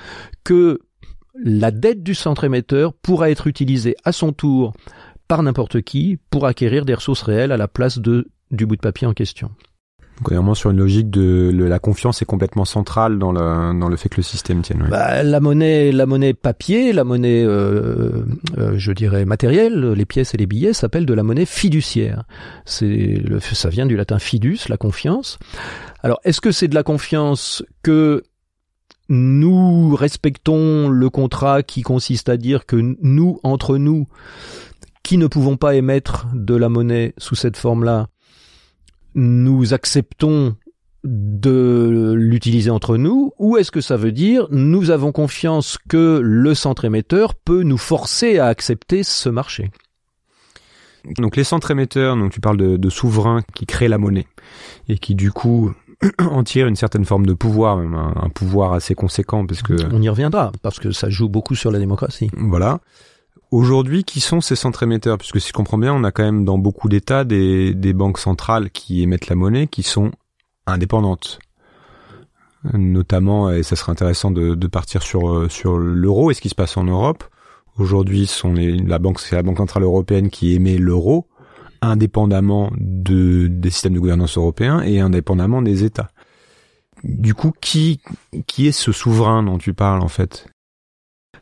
que la dette du centre émetteur pourra être utilisée à son tour par n'importe qui pour acquérir des ressources réelles à la place de, du bout de papier en question. Donc on est vraiment sur une logique de le- la confiance est complètement centrale dans le, dans le fait que le système tienne. ouais. Bah, la monnaie, la monnaie papier, la monnaie, euh, euh, je dirais matérielle, les pièces et les billets s'appellent de la monnaie fiduciaire. C'est le, ça vient du latin fidus, la confiance. Alors, est-ce que c'est de la confiance que nous respectons le contrat qui consiste à dire que nous, entre nous, qui ne pouvons pas émettre de la monnaie sous cette forme-là, nous acceptons de l'utiliser entre nous, ou est-ce que ça veut dire nous avons confiance que le centre émetteur peut nous forcer à accepter ce marché? Donc les centres émetteurs, donc tu parles de, de souverains qui créent la monnaie et qui du coup en tirent une certaine forme de pouvoir, même un, un pouvoir assez conséquent parce que On y reviendra, parce que ça joue beaucoup sur la démocratie. voilà. Aujourd'hui, qui sont ces centres émetteurs? Puisque si je comprends bien, on a quand même dans beaucoup d'États des, des banques centrales qui émettent la monnaie qui sont indépendantes. Notamment, et ça serait intéressant de, de partir sur, euh, sur l'euro et ce qui se passe en Europe. Aujourd'hui, la banque, c'est la Banque Centrale Européenne qui émet l'euro, indépendamment de, des systèmes de gouvernance européens et indépendamment des États. Du coup, qui, qui est ce souverain dont tu parles en fait?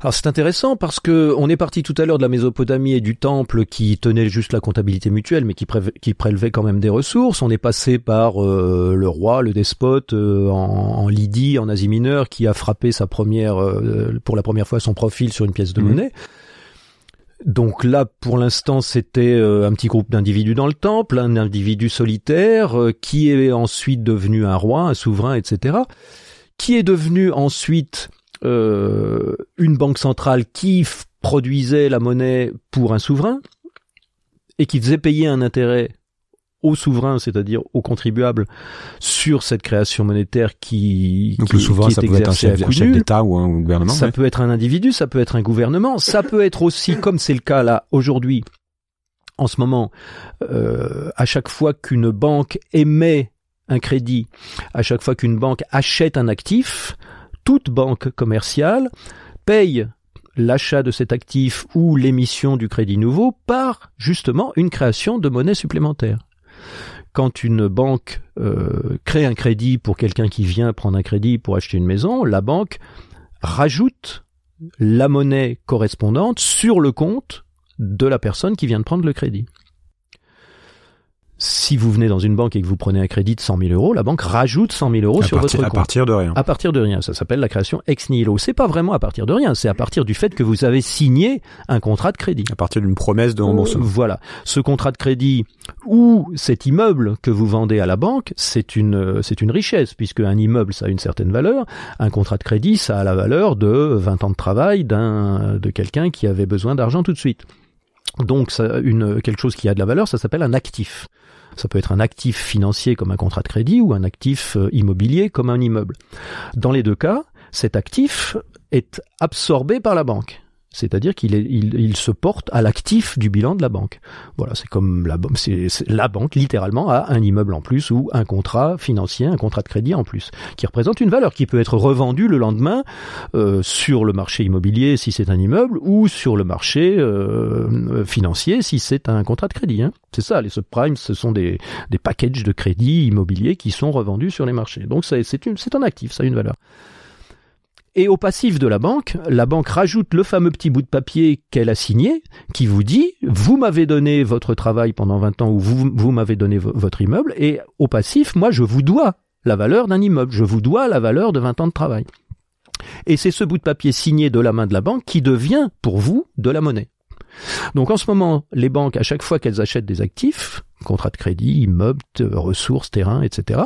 Alors c'est intéressant parce que on est parti tout à l'heure de la Mésopotamie et du temple qui tenait juste la comptabilité mutuelle mais qui, prélevait quand même des ressources. On est passé par euh, le roi, le despote euh, en, en Lydie, en Asie mineure, qui a frappé sa première, euh, pour la première fois son profil sur une pièce de Mhm. monnaie. Donc là, pour l'instant, c'était un petit groupe d'individus dans le temple, un individu solitaire qui est ensuite devenu un roi, un souverain, etc. Qui est devenu ensuite une banque centrale qui produisait la monnaie pour un souverain et qui faisait payer un intérêt au souverain, c'est-à-dire aux contribuables, sur cette création monétaire qui, Donc qui, le souverain, qui est ça peut être un chef, d'État ou un gouvernement. Ça ouais. peut être un individu, ça peut être un gouvernement, ça peut être aussi, comme c'est le cas là aujourd'hui, en ce moment, euh, à chaque fois qu'une banque émet un crédit, à chaque fois qu'une banque achète un actif, toute banque commerciale paye l'achat de cet actif ou l'émission du crédit nouveau par justement une création de monnaie supplémentaire. quand une banque euh, crée un crédit pour quelqu'un qui vient prendre un crédit pour acheter une maison, la banque rajoute la monnaie correspondante sur le compte de la personne qui vient de prendre le crédit si vous venez dans une banque et que vous prenez un crédit de 100 000 euros, la banque rajoute 100 000 euros sur votre compte. À partir de rien. À partir de rien. Ça s'appelle la création ex nihilo. C'est pas vraiment à partir de rien. C'est à partir du fait que vous avez signé un contrat de crédit. À partir d'une promesse de remboursement. Euh, voilà. Ce contrat de crédit ou cet immeuble que vous vendez à la banque, c'est une, c'est une richesse puisque un immeuble, ça a une certaine valeur. Un contrat de crédit, ça a la valeur de 20 ans de travail d'un, de quelqu'un qui avait besoin d'argent tout de suite. Donc, ça, une, quelque chose qui a de la valeur, ça s'appelle un actif. Ça peut être un actif financier comme un contrat de crédit ou un actif euh, immobilier comme un immeuble. Dans les deux cas, cet actif est absorbé par la banque c'est-à-dire qu'il il, se porte à l'actif du bilan de la banque. Voilà, c'est comme la, la banque littéralement a un immeuble en plus ou un contrat financier, un contrat de crédit en plus, qui représente une valeur qui peut être revendue le lendemain euh, sur le marché immobilier si c'est un immeuble ou sur le marché euh, financier si c'est un contrat de crédit. Hein. C'est ça, les subprimes, ce sont des, des packages de crédit immobilier qui sont revendus sur les marchés. Donc c'est un actif, ça a une valeur. Et au passif de la banque, la banque rajoute le fameux petit bout de papier qu'elle a signé, qui vous dit, vous m'avez donné votre travail pendant 20 ans ou vous, vous m'avez donné votre immeuble, et au passif, moi, je vous dois la valeur d'un immeuble, je vous dois la valeur de 20 ans de travail. Et c'est ce bout de papier signé de la main de la banque qui devient, pour vous, de la monnaie. Donc en ce moment, les banques, à chaque fois qu'elles achètent des actifs, contrats de crédit, immeubles, ressources, terrains, etc.,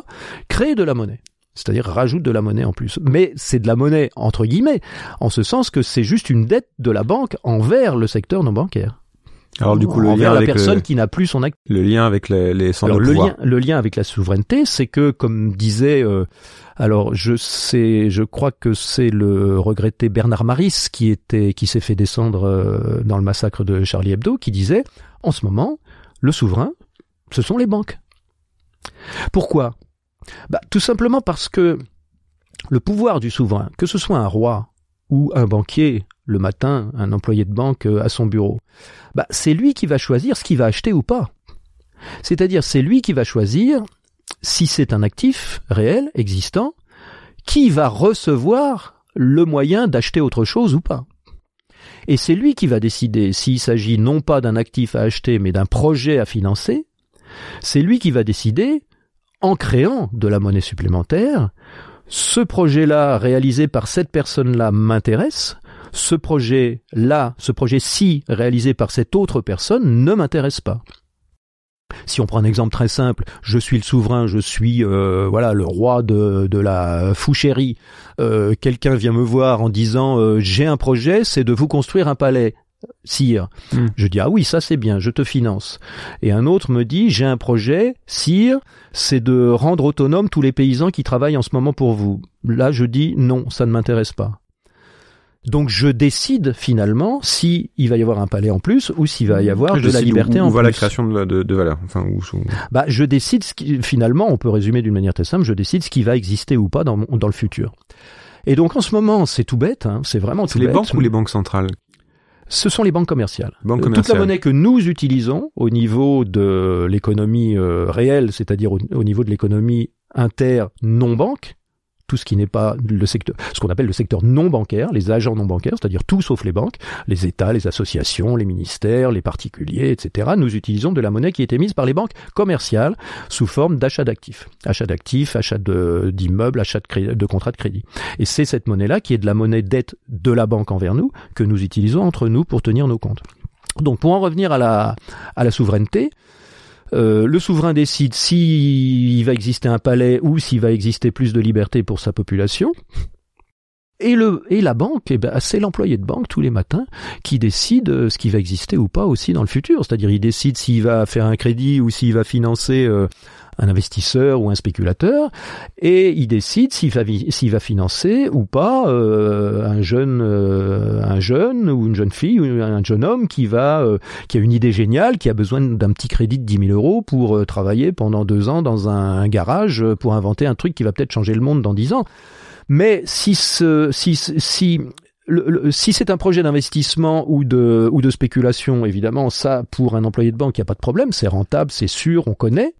créent de la monnaie c'est-à-dire rajoute de la monnaie en plus. Mais c'est de la monnaie entre guillemets, en ce sens que c'est juste une dette de la banque envers le secteur non bancaire. Alors du coup, le lien la avec personne qui n'a plus son acte. Le lien avec les, les alors, le lien, le lien avec la souveraineté, c'est que, comme disait, euh, alors je sais, je crois que c'est le regretté Bernard Maris qui était, qui s'est fait descendre euh, dans le massacre de Charlie Hebdo, qui disait, en ce moment, le souverain, ce sont les banques. Pourquoi? Bah, Tout simplement parce que le pouvoir du souverain, que ce soit un roi ou un banquier, le matin, un employé de banque euh, à son bureau, bah, c'est lui qui va choisir ce qu'il va acheter ou pas. C'est-à-dire, c'est lui qui va choisir si c'est un actif réel, existant, qui va recevoir le moyen d'acheter autre chose ou pas. Et c'est lui qui va décider s'il s'agit non pas d'un actif à acheter, mais d'un projet à financer. C'est lui qui va décider en créant de la monnaie supplémentaire, ce projet-là réalisé par cette personne-là m'intéresse, ce projet-là, ce projet-ci réalisé par cette autre personne ne m'intéresse pas. Si on prend un exemple très simple, je suis le souverain, je suis euh, voilà le roi de, de la foucherie. Euh, quelqu'un vient me voir en disant euh, j'ai un projet, c'est de vous construire un palais sire. Hmm. Je dis ah oui, ça c'est bien, je te finance. Et un autre me dit j'ai un projet, sire, c'est de rendre autonome tous les paysans qui travaillent en ce moment pour vous. Là, je dis non, ça ne m'intéresse pas. Donc je décide finalement si il va y avoir un palais en plus ou s'il va y avoir de la liberté en plus. la création de, de, de valeur. Enfin, où, Bah, je décide ce qui, finalement, on peut résumer d'une manière très simple, je décide ce qui va exister ou pas dans, dans le futur. Et donc en ce moment, c'est tout bête, hein, c'est vraiment tout les bête. les banques ou les banques centrales ce sont les banques commerciales. Banque Toute la monnaie que nous utilisons au niveau de l'économie euh, réelle, c'est-à-dire au, niveau de l'économie inter non banque, tout ce qui n'est pas le secteur, ce qu'on appelle le secteur non bancaire, les agents non bancaires, c'est-à-dire tout sauf les banques, les États, les associations, les ministères, les particuliers, etc. Nous utilisons de la monnaie qui est émise par les banques commerciales sous forme d'achat d'actifs, achat d'actifs, achat d'immeubles, achat de, contrats de crédit. Et c'est cette monnaie-là qui est de la monnaie dette de la banque envers nous que nous utilisons entre nous pour tenir nos comptes. Donc pour en revenir à la, à la souveraineté, euh, le souverain décide s'il va exister un palais ou s'il va exister plus de liberté pour sa population. Et, le, et la banque, eh ben, c'est l'employé de banque tous les matins qui décide euh, ce qui va exister ou pas aussi dans le futur. C'est-à-dire, il décide s'il va faire un crédit ou s'il va financer euh, un investisseur ou un spéculateur, et il décide s'il va, va financer ou pas euh, un jeune, euh, un jeune ou une jeune fille ou un jeune homme qui va, euh, qui a une idée géniale, qui a besoin d'un petit crédit de 10 000 euros pour travailler pendant deux ans dans un, garage pour inventer un truc qui va peut-être changer le monde dans dix ans. Mais si ce, si, si si c'est un projet d'investissement ou de, ou de spéculation, évidemment, ça, pour un employé de banque, il n'y a pas de problème, c'est rentable, c'est sûr, on connaît.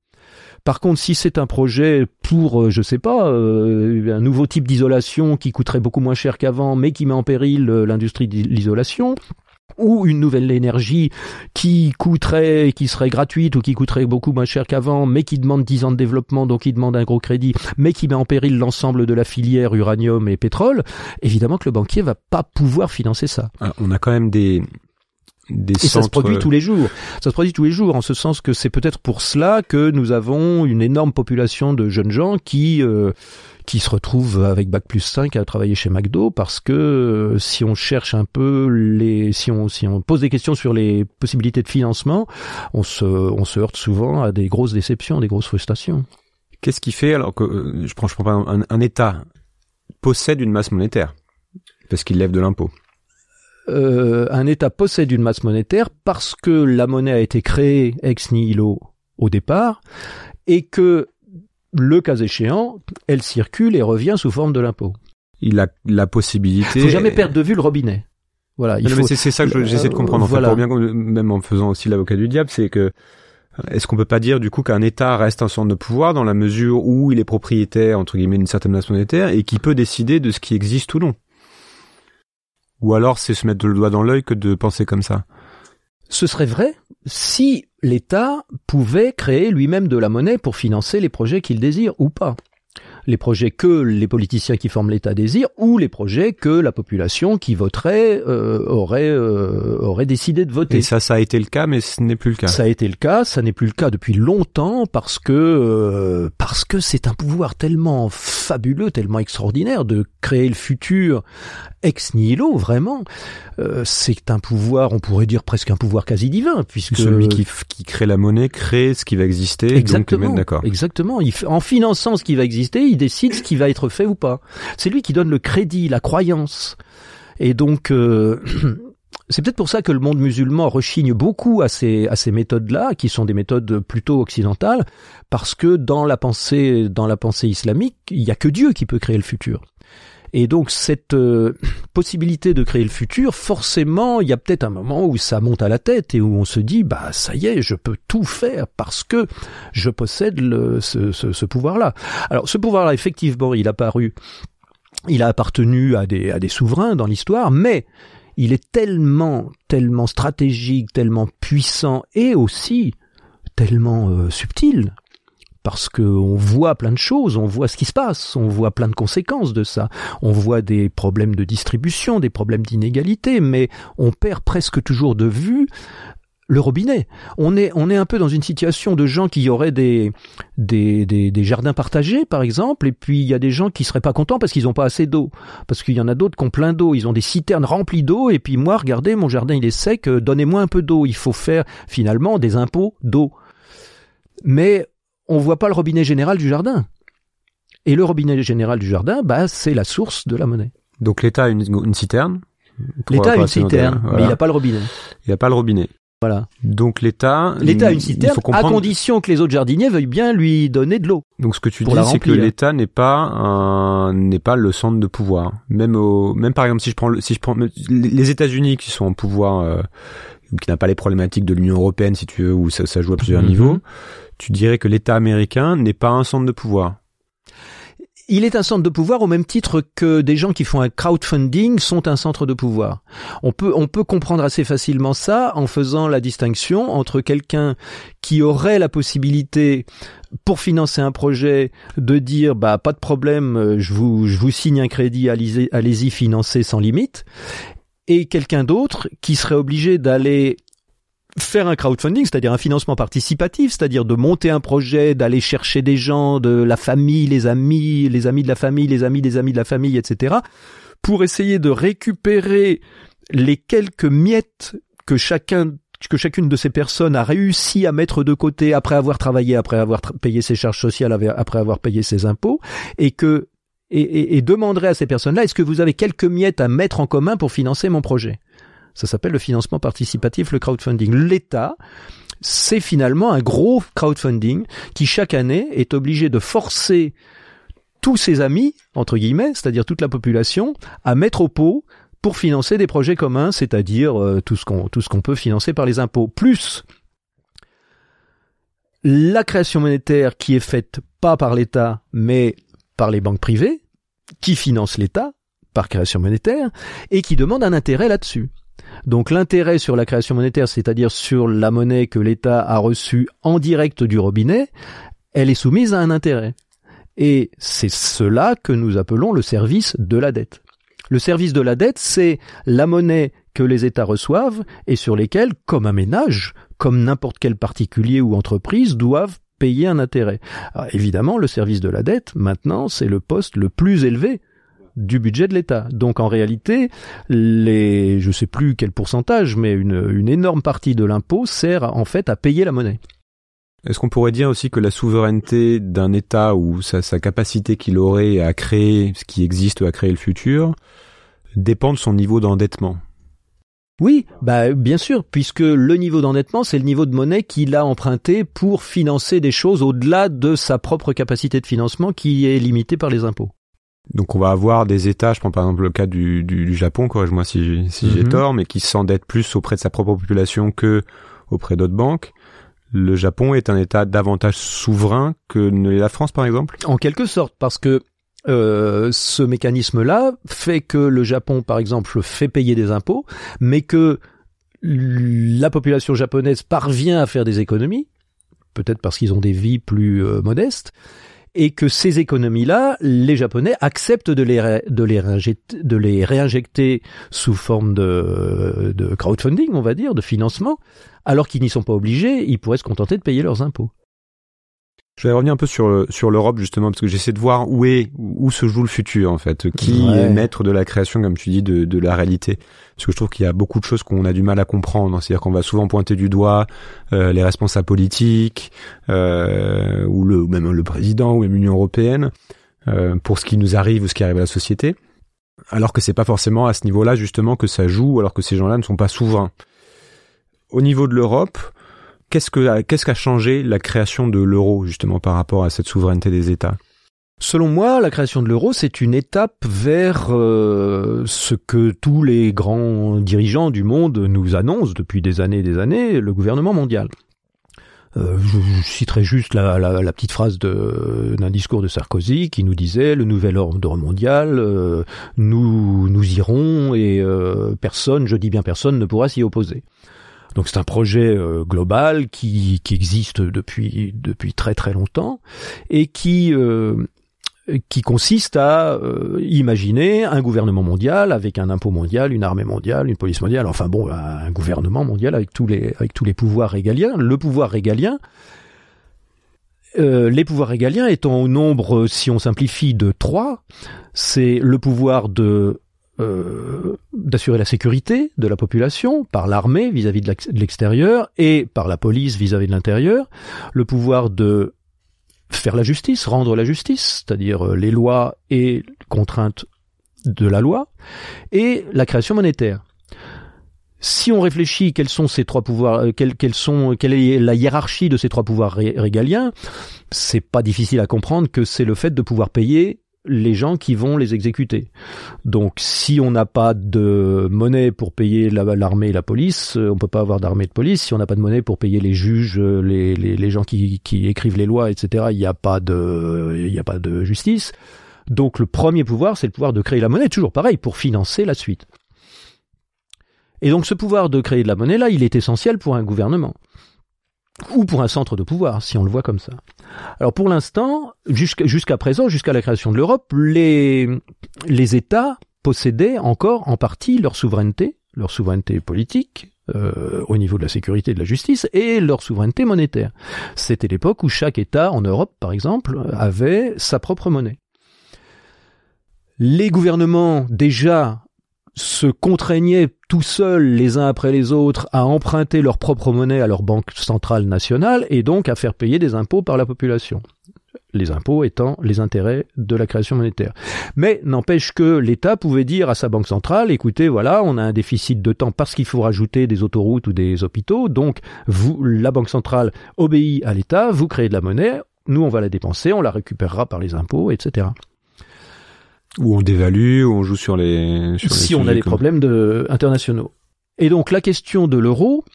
Par contre, si c'est un projet pour, euh, je sais pas, euh, un nouveau type d'isolation qui coûterait beaucoup moins cher qu'avant, mais qui met en péril l'industrie de l'isolation, ou une nouvelle énergie qui coûterait, qui serait gratuite ou qui coûterait beaucoup moins cher qu'avant, mais qui demande 10 ans de développement, donc qui demande un gros crédit, mais qui met en péril l'ensemble de la filière uranium et pétrole, évidemment que le banquier va pas pouvoir financer ça. Ah, on a quand même des, des et ça se produit tous les jours. Ça se produit tous les jours, en ce sens que c'est peut-être pour cela que nous avons une énorme population de jeunes gens qui euh, qui se retrouvent avec bac plus 5 à travailler chez McDo parce que euh, si on cherche un peu les si on si on pose des questions sur les possibilités de financement, on se on se heurte souvent à des grosses déceptions, des grosses frustrations. Qu'est-ce qui fait alors que euh, je prends je prends pas un, un État possède une masse monétaire parce qu'il lève de l'impôt? Euh, un État possède une masse monétaire parce que la monnaie a été créée ex nihilo au départ et que le cas échéant, elle circule et revient sous forme de l'impôt. Il a la possibilité. Il faut jamais perdre de vue le robinet. Voilà. Il faut... C'est ça que j'essaie de comprendre. En fait, pour bien, même en faisant aussi l'avocat du diable, c'est que est-ce qu'on peut pas dire du coup qu'un État reste un centre de pouvoir dans la mesure où il est propriétaire entre guillemets d'une certaine masse monétaire et qui peut décider de ce qui existe ou non? Ou alors c'est se mettre le doigt dans l'œil que de penser comme ça. Ce serait vrai si l'État pouvait créer lui-même de la monnaie pour financer les projets qu'il désire ou pas les projets que les politiciens qui forment l'État désirent ou les projets que la population qui voterait euh, aurait euh, aurait décidé de voter. Et ça, ça a été le cas, mais ce n'est plus le cas. Ça a été le cas, ça n'est plus le cas depuis longtemps parce que euh, parce que c'est un pouvoir tellement fabuleux, tellement extraordinaire de créer le futur ex nihilo, vraiment. Euh, c'est un pouvoir, on pourrait dire presque un pouvoir quasi divin, puisque celui qui, qui crée la monnaie crée ce qui va exister. Exactement. d'accord. Exactement. Il, en finançant ce qui va exister, il décide ce qui va être fait ou pas. C'est lui qui donne le crédit, la croyance. Et donc, euh, c'est peut-être pour ça que le monde musulman rechigne beaucoup à ces, à ces méthodes-là, qui sont des méthodes plutôt occidentales, parce que dans la pensée, dans la pensée islamique, il n'y a que Dieu qui peut créer le futur. Et donc cette euh, possibilité de créer le futur, forcément, il y a peut-être un moment où ça monte à la tête et où on se dit, bah ça y est, je peux tout faire parce que je possède ce, pouvoir-là. Alors ce pouvoir-là, effectivement, il a paru, il a appartenu à des, à des souverains dans l'histoire, mais il est tellement, tellement stratégique, tellement puissant et aussi tellement euh, subtil parce qu'on voit plein de choses, on voit ce qui se passe, on voit plein de conséquences de ça, on voit des problèmes de distribution, des problèmes d'inégalité, mais on perd presque toujours de vue le robinet. On est, on est un peu dans une situation de gens qui auraient des, des, des, jardins partagés, par exemple, et puis il y a des gens qui seraient pas contents parce qu'ils n'ont pas assez d'eau. Parce qu'il y en a d'autres qui ont plein d'eau, ils ont des citernes remplies d'eau, et puis moi, regardez, mon jardin il est sec, euh, donnez-moi un peu d'eau. Il faut faire finalement des impôts d'eau. Mais on voit pas le robinet général du jardin. Et le robinet général du jardin, bah, c'est la source de la monnaie. Donc l'État a une, citerne. L'État a une citerne, mais il n'a pas le robinet. Il n'a pas le robinet. Voilà. Donc l'État, l'État a une citerne à condition que les autres jardiniers veuillent bien lui donner de l'eau. Donc ce que tu dis, c'est que l'État n'est pas un, n'est pas le centre de pouvoir. Même au, même par exemple si je prends, si je prends les États-Unis qui sont en pouvoir, euh, qui n'a pas les problématiques de l'Union européenne si tu veux, où ça, ça joue à plusieurs mhm. niveaux tu dirais que l'État américain n'est pas un centre de pouvoir il est un centre de pouvoir au même titre que des gens qui font un crowdfunding sont un centre de pouvoir. On peut, on peut comprendre assez facilement ça en faisant la distinction entre quelqu'un qui aurait la possibilité pour financer un projet de dire bah pas de problème, je vous, je vous signe un crédit, allez-y financer sans limite et quelqu'un d'autre qui serait obligé d'aller faire un crowdfunding, c'est-à-dire un financement participatif, c'est-à-dire de monter un projet, d'aller chercher des gens, de la famille, les amis, les amis de la famille, les amis des amis de la famille, etc., pour essayer de récupérer les quelques miettes que chacun que chacune de ces personnes a réussi à mettre de côté après avoir travaillé, après avoir payé ses charges sociales, après avoir payé ses impôts, et que et, et demanderait à ces personnes-là est-ce que vous avez quelques miettes à mettre en commun pour financer mon projet? Ça s'appelle le financement participatif, le crowdfunding. L'État, c'est finalement un gros crowdfunding qui chaque année est obligé de forcer tous ses amis, entre guillemets, c'est-à-dire toute la population, à mettre au pot pour financer des projets communs, c'est-à-dire euh, tout ce qu'on tout ce qu'on peut financer par les impôts, plus la création monétaire qui est faite pas par l'État, mais par les banques privées, qui financent l'État par création monétaire, et qui demandent un intérêt là-dessus. Donc l'intérêt sur la création monétaire, c'est-à-dire sur la monnaie que l'État a reçue en direct du robinet, elle est soumise à un intérêt. Et c'est cela que nous appelons le service de la dette. Le service de la dette, c'est la monnaie que les États reçoivent et sur lesquelles, comme un ménage, comme n'importe quel particulier ou entreprise, doivent payer un intérêt. évidemment, le service de la dette, maintenant, c'est le poste le plus élevé du budget de l'État. Donc en réalité, les, je sais plus quel pourcentage, mais une, énorme partie de l'impôt sert en fait à payer la monnaie. Est-ce qu'on pourrait dire aussi que la souveraineté d'un État ou sa, sa capacité qu'il aurait à créer ce qui existe ou à créer le futur dépend de son niveau d'endettement? Oui, bah bien sûr, puisque le niveau d'endettement, c'est le niveau de monnaie qu'il a emprunté pour financer des choses au-delà de sa propre capacité de financement qui est limitée par les impôts. Donc on va avoir des États, je prends par exemple le cas du, du, Japon, corrige-moi si, si j'ai mhm. tort, mais qui s'endettent plus auprès de sa propre population que auprès d'autres banques. Le Japon est un État davantage souverain que la France par exemple? En quelque sorte, parce que euh, ce mécanisme-là fait que le Japon, par exemple, fait payer des impôts, mais que la population japonaise parvient à faire des économies, peut-être parce qu'ils ont des vies plus euh, modestes, et que ces économies-là, les Japonais acceptent de les, réinjecter, sous forme de crowdfunding, on va dire, de financement, alors qu'ils n'y sont pas obligés, ils pourraient se contenter de payer leurs impôts. Je vais revenir un peu sur sur l'Europe justement parce que j'essaie de voir où est où se joue le futur en fait, qui est maître de la création comme tu dis de de la réalité? Parce que je trouve qu'il y a beaucoup de choses qu'on a du mal à comprendre. C'est-à-dire qu'on va souvent pointer du doigt euh, les responsables politiques euh, ou le ou même le président ou même l'Union européenne euh, pour ce qui nous arrive ou ce qui arrive à la société, alors que c'est pas forcément à ce niveau-là justement que ça joue, alors que ces gens-là ne sont pas souverains. Au niveau de l'Europe, Qu'est-ce que qu'est-ce qu'a changé la création de l'euro justement par rapport à cette souveraineté des États? Selon moi, la création de l'euro, c'est une étape vers euh, ce que tous les grands dirigeants du monde nous annoncent depuis des années et des années, le gouvernement mondial. Euh, je, citerai juste la, petite phrase d'un discours de Sarkozy qui nous disait le nouvel ordre mondial, euh, nous irons et personne, je dis bien personne, ne pourra s'y opposer. Donc c'est un projet euh, global qui, existe depuis depuis très très longtemps et qui euh, qui consiste à euh, imaginer un gouvernement mondial avec un impôt mondial, une armée mondiale, une police mondiale, enfin bon, un gouvernement mondial avec tous les avec tous les pouvoirs régaliens. Le pouvoir régalien, les pouvoirs régaliens étant au nombre, si on simplifie, de trois, c'est le pouvoir de euh, d'assurer la sécurité de la population par l'armée vis-à-vis de l'extérieur et par la police vis-à-vis de l'intérieur, le pouvoir de faire la justice, rendre la justice, c'est-à-dire euh, les lois et contraintes de la loi, et la création monétaire. Si on réfléchit quels sont ces trois pouvoirs, euh, quelle est la hiérarchie de ces trois pouvoirs régaliens, c'est pas difficile à comprendre que c'est le fait de pouvoir payer les gens qui vont les exécuter. Donc si on n'a pas de monnaie pour payer l'armée et la police, euh, on peut pas avoir d'armée de police. Si on n'a pas de monnaie pour payer les juges, euh, les, gens qui, écrivent les lois, etc., il n'y a pas de a pas de justice. Donc le premier pouvoir, c'est le pouvoir de créer la monnaie, toujours pareil, pour financer la suite. Et donc ce pouvoir de créer de la monnaie là, il est essentiel pour un gouvernement ou pour un centre de pouvoir, si on le voit comme ça. Alors pour l'instant, jusqu'à présent, jusqu'à la création de l'Europe, les, États possédaient encore en partie leur souveraineté, leur souveraineté politique, euh, au niveau de la sécurité et de la justice, et leur souveraineté monétaire. C'était l'époque où chaque État, en Europe par exemple, avait sa propre monnaie. Les gouvernements déjà se contraignaient tout seuls les uns après les autres à emprunter leur propre monnaie à leur banque centrale nationale et donc à faire payer des impôts par la population. Les impôts étant les intérêts de la création monétaire. Mais n'empêche que l'État pouvait dire à sa banque centrale, écoutez, voilà, on a un déficit de temps parce qu'il faut rajouter des autoroutes ou des hôpitaux, donc vous, la banque centrale obéit à l'État, vous créez de la monnaie, nous on va la dépenser, on la récupérera par les impôts, etc. Ou on dévalue, ou on joue sur les... si on a des problèmes de, internationaux. Et donc la question de l'euro,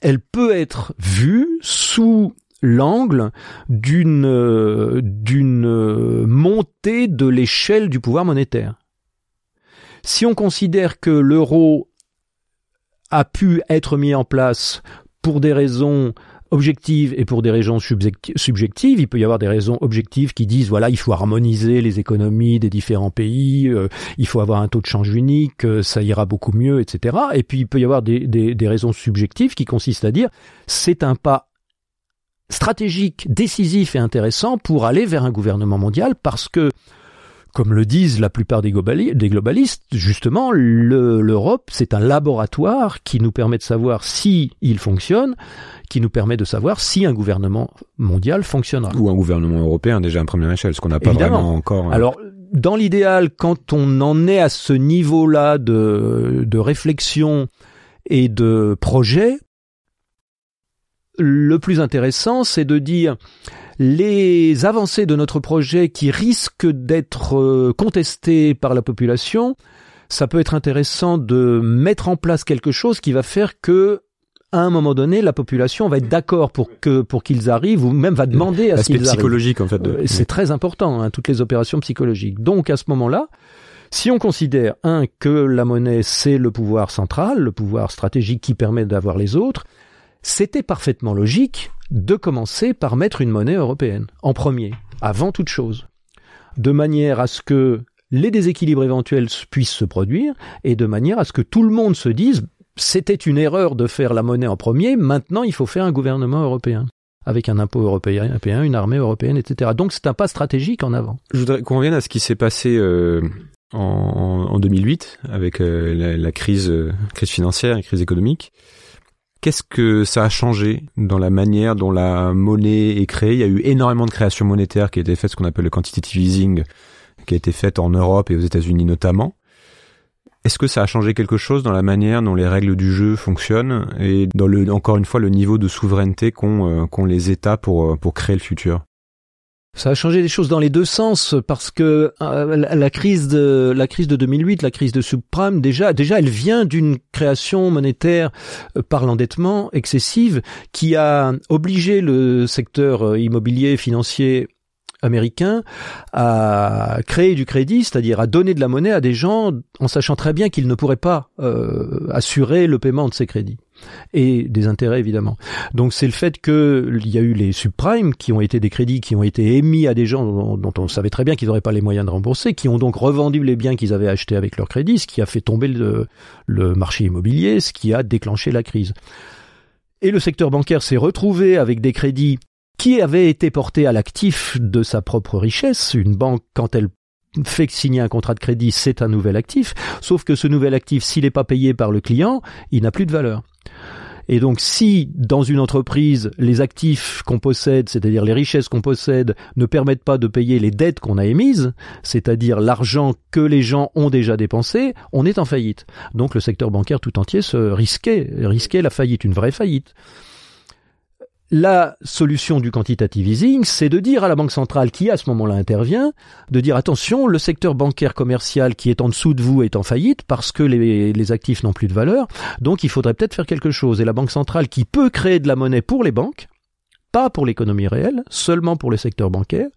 elle peut être vue sous l'angle d'une d'une montée de l'échelle du pouvoir monétaire. Si on considère que l'euro a pu être mis en place pour des raisons objectives et pour des raisons subjectives. Il peut y avoir des raisons objectives qui disent voilà, il faut harmoniser les économies des différents pays, euh, il faut avoir un taux de change unique, euh, ça ira beaucoup mieux, etc. Et puis il peut y avoir des, des, des raisons subjectives qui consistent à dire c'est un pas stratégique, décisif et intéressant pour aller vers un gouvernement mondial parce que comme le disent la plupart des, globalistes, justement, l'Europe, c'est un laboratoire qui nous permet de savoir si il fonctionne, qui nous permet de savoir si un gouvernement mondial fonctionnera. Ou un gouvernement européen, déjà à première échelle, ce qu'on n'a pas vraiment encore. Hein. Alors, dans l'idéal, quand on en est à ce niveau-là de, de réflexion et de projet, le plus intéressant, c'est de dire les avancées de notre projet qui risquent d'être euh, contestées par la population, ça peut être intéressant de mettre en place quelque chose qui va faire que à un moment donné, la population va être d'accord pour que pour qu'ils arrivent ou même va demander à ce qu'ils arrivent. psychologique en fait. Euh, c'est très important, hein, toutes les opérations psychologiques. Donc à ce moment-là, si on considère un que la monnaie c'est le pouvoir central, le pouvoir stratégique qui permet d'avoir les autres, c'était parfaitement logique de commencer par mettre une monnaie européenne, en premier, avant toute chose, de manière à ce que les déséquilibres éventuels puissent se produire, et de manière à ce que tout le monde se dise c'était une erreur de faire la monnaie en premier, maintenant il faut faire un gouvernement européen avec un impôt européen, une armée européenne, etc. Donc c'est un pas stratégique en avant. Je voudrais qu'on revienne à ce qui s'est passé euh, en, 2008 avec euh, la, la, crise, euh, crise financière et crise économique. Qu'est-ce que ça a changé dans la manière dont la monnaie est créée? Il y a eu énormément de créations monétaires qui a été faites, ce qu'on appelle le quantitative easing, qui a été faite en Europe et aux États-Unis notamment. Est-ce que ça a changé quelque chose dans la manière dont les règles du jeu fonctionnent et dans le, encore une fois, le niveau de souveraineté qu'ont euh, les États euh, pour créer le futur? Ça a changé les choses dans les deux sens parce que euh, la, crise de la crise de 2008, la crise de subprime, déjà déjà elle vient d'une création monétaire euh, par l'endettement excessive qui a obligé le secteur euh, immobilier financier américain à créer du crédit, c'est-à-dire à donner de la monnaie à des gens en sachant très bien qu'ils ne pourraient pas assurer le paiement de ces crédits et des intérêts évidemment. Donc c'est le fait qu'il y a eu les subprimes qui ont été des crédits qui ont été émis à des gens dont, on savait très bien qu'ils n'auraient pas les moyens de rembourser, qui ont donc revendu les biens qu'ils avaient achetés avec leur crédit, ce qui a fait tomber le, le marché immobilier, ce qui a déclenché la crise. Et le secteur bancaire s'est retrouvé avec des crédits qui avaient été portés à l'actif de sa propre richesse. Une banque, quand elle fait signer un contrat de crédit, c'est un nouvel actif, sauf que ce nouvel actif, s'il n'est pas payé par le client, il n'a plus de valeur. Et donc si dans une entreprise, les actifs qu'on possède, c'est-à-dire les richesses qu'on possède, ne permettent pas de payer les dettes qu'on a émises, c'est-à-dire l'argent que les gens ont déjà dépensé, on est en faillite. Donc le secteur bancaire tout entier se risquait, risquait la faillite, une vraie faillite. La solution du quantitative easing, c'est de dire à la Banque centrale qui à ce moment-là intervient, de dire attention, le secteur bancaire commercial qui est en dessous de vous est en faillite parce que les, actifs n'ont plus de valeur, donc il faudrait peut-être faire quelque chose. Et la Banque centrale qui peut créer de la monnaie pour les banques, pas pour l'économie réelle, seulement pour le secteur bancaire,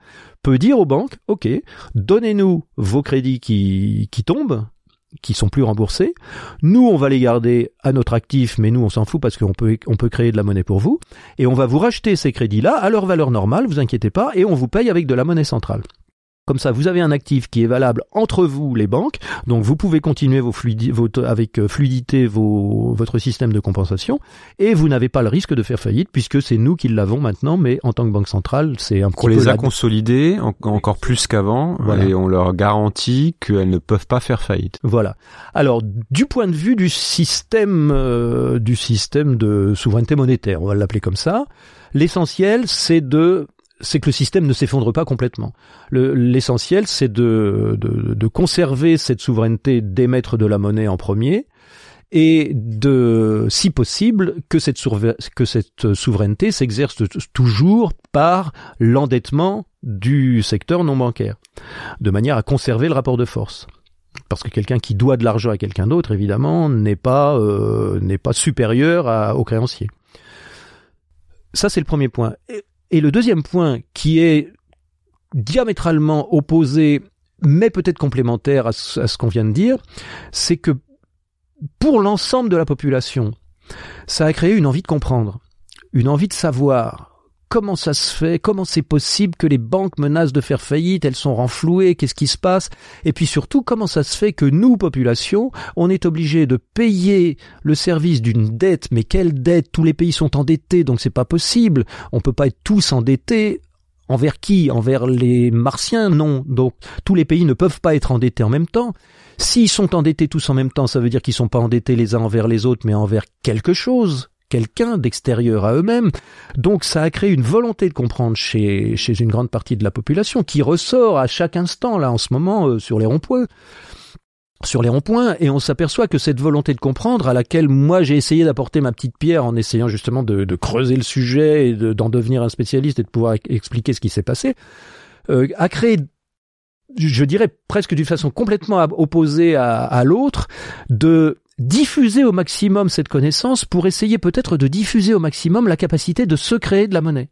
peut dire aux banques, OK, donnez-nous vos crédits qui tombent, qui sont plus remboursés. Nous, on va les garder à notre actif, mais nous, on s'en fout parce qu'on peut, on peut créer de la monnaie pour vous. Et on va vous racheter ces crédits-là à leur valeur normale, vous inquiétez pas, et on vous paye avec de la monnaie centrale. Comme ça, vous avez un actif qui est valable entre vous, les banques. Donc, vous pouvez continuer vos avec euh, fluidité vos, votre système de compensation. Et vous n'avez pas le risque de faire faillite puisque c'est nous qui l'avons maintenant. Mais en tant que banque centrale, c'est un petit on les a consolidés encore plus qu'avant. Et on leur garantit qu'elles ne peuvent pas faire faillite. Voilà. Alors, du point de vue du système, euh, du système de souveraineté monétaire, on va l'appeler comme ça, l'essentiel, c'est de c'est que le système ne s'effondre pas complètement. L'essentiel, c'est de, conserver cette souveraineté d'émettre de la monnaie en premier et de, si possible, que cette, souveraineté s'exerce toujours par l'endettement du secteur non bancaire, de manière à conserver le rapport de force. Parce que quelqu'un qui doit de l'argent à quelqu'un d'autre, évidemment, n'est pas euh, pas supérieur à, au créancier. Ça, c'est le premier point. Le deuxième point qui est diamétralement opposé, mais peut-être complémentaire à ce, qu'on vient de dire, c'est que pour l'ensemble de la population, ça a créé une envie de comprendre, une envie de savoir, comment ça se fait, comment c'est possible que les banques menacent de faire faillite, elles sont renflouées, qu'est-ce qui se passe, et puis surtout comment ça se fait que nous, population, on est obligé de payer le service d'une dette, mais quelle dette? Tous les pays sont endettés, donc c'est pas possible. On peut pas être tous endettés. Envers qui? Envers les Martiens? Non. Donc tous les pays ne peuvent pas être endettés en même temps. S'ils sont endettés tous en même temps, ça veut dire qu'ils sont pas endettés les uns envers les autres, mais envers quelque chose quelqu'un d'extérieur à eux-mêmes. Donc ça a créé une volonté de comprendre chez, chez une grande partie de la population qui ressort à chaque instant, là en ce moment, euh, sur les ronds-points sur les ronds-points et on s'aperçoit que cette volonté de comprendre à laquelle moi j'ai essayé d'apporter ma petite pierre en essayant justement de, creuser le sujet et d'en devenir un spécialiste et de pouvoir expliquer ce qui s'est passé euh, a créé je dirais presque d'une façon complètement opposée à, à l'autre de diffuser au maximum cette connaissance pour essayer peut-être de diffuser au maximum la capacité de se créer de la monnaie.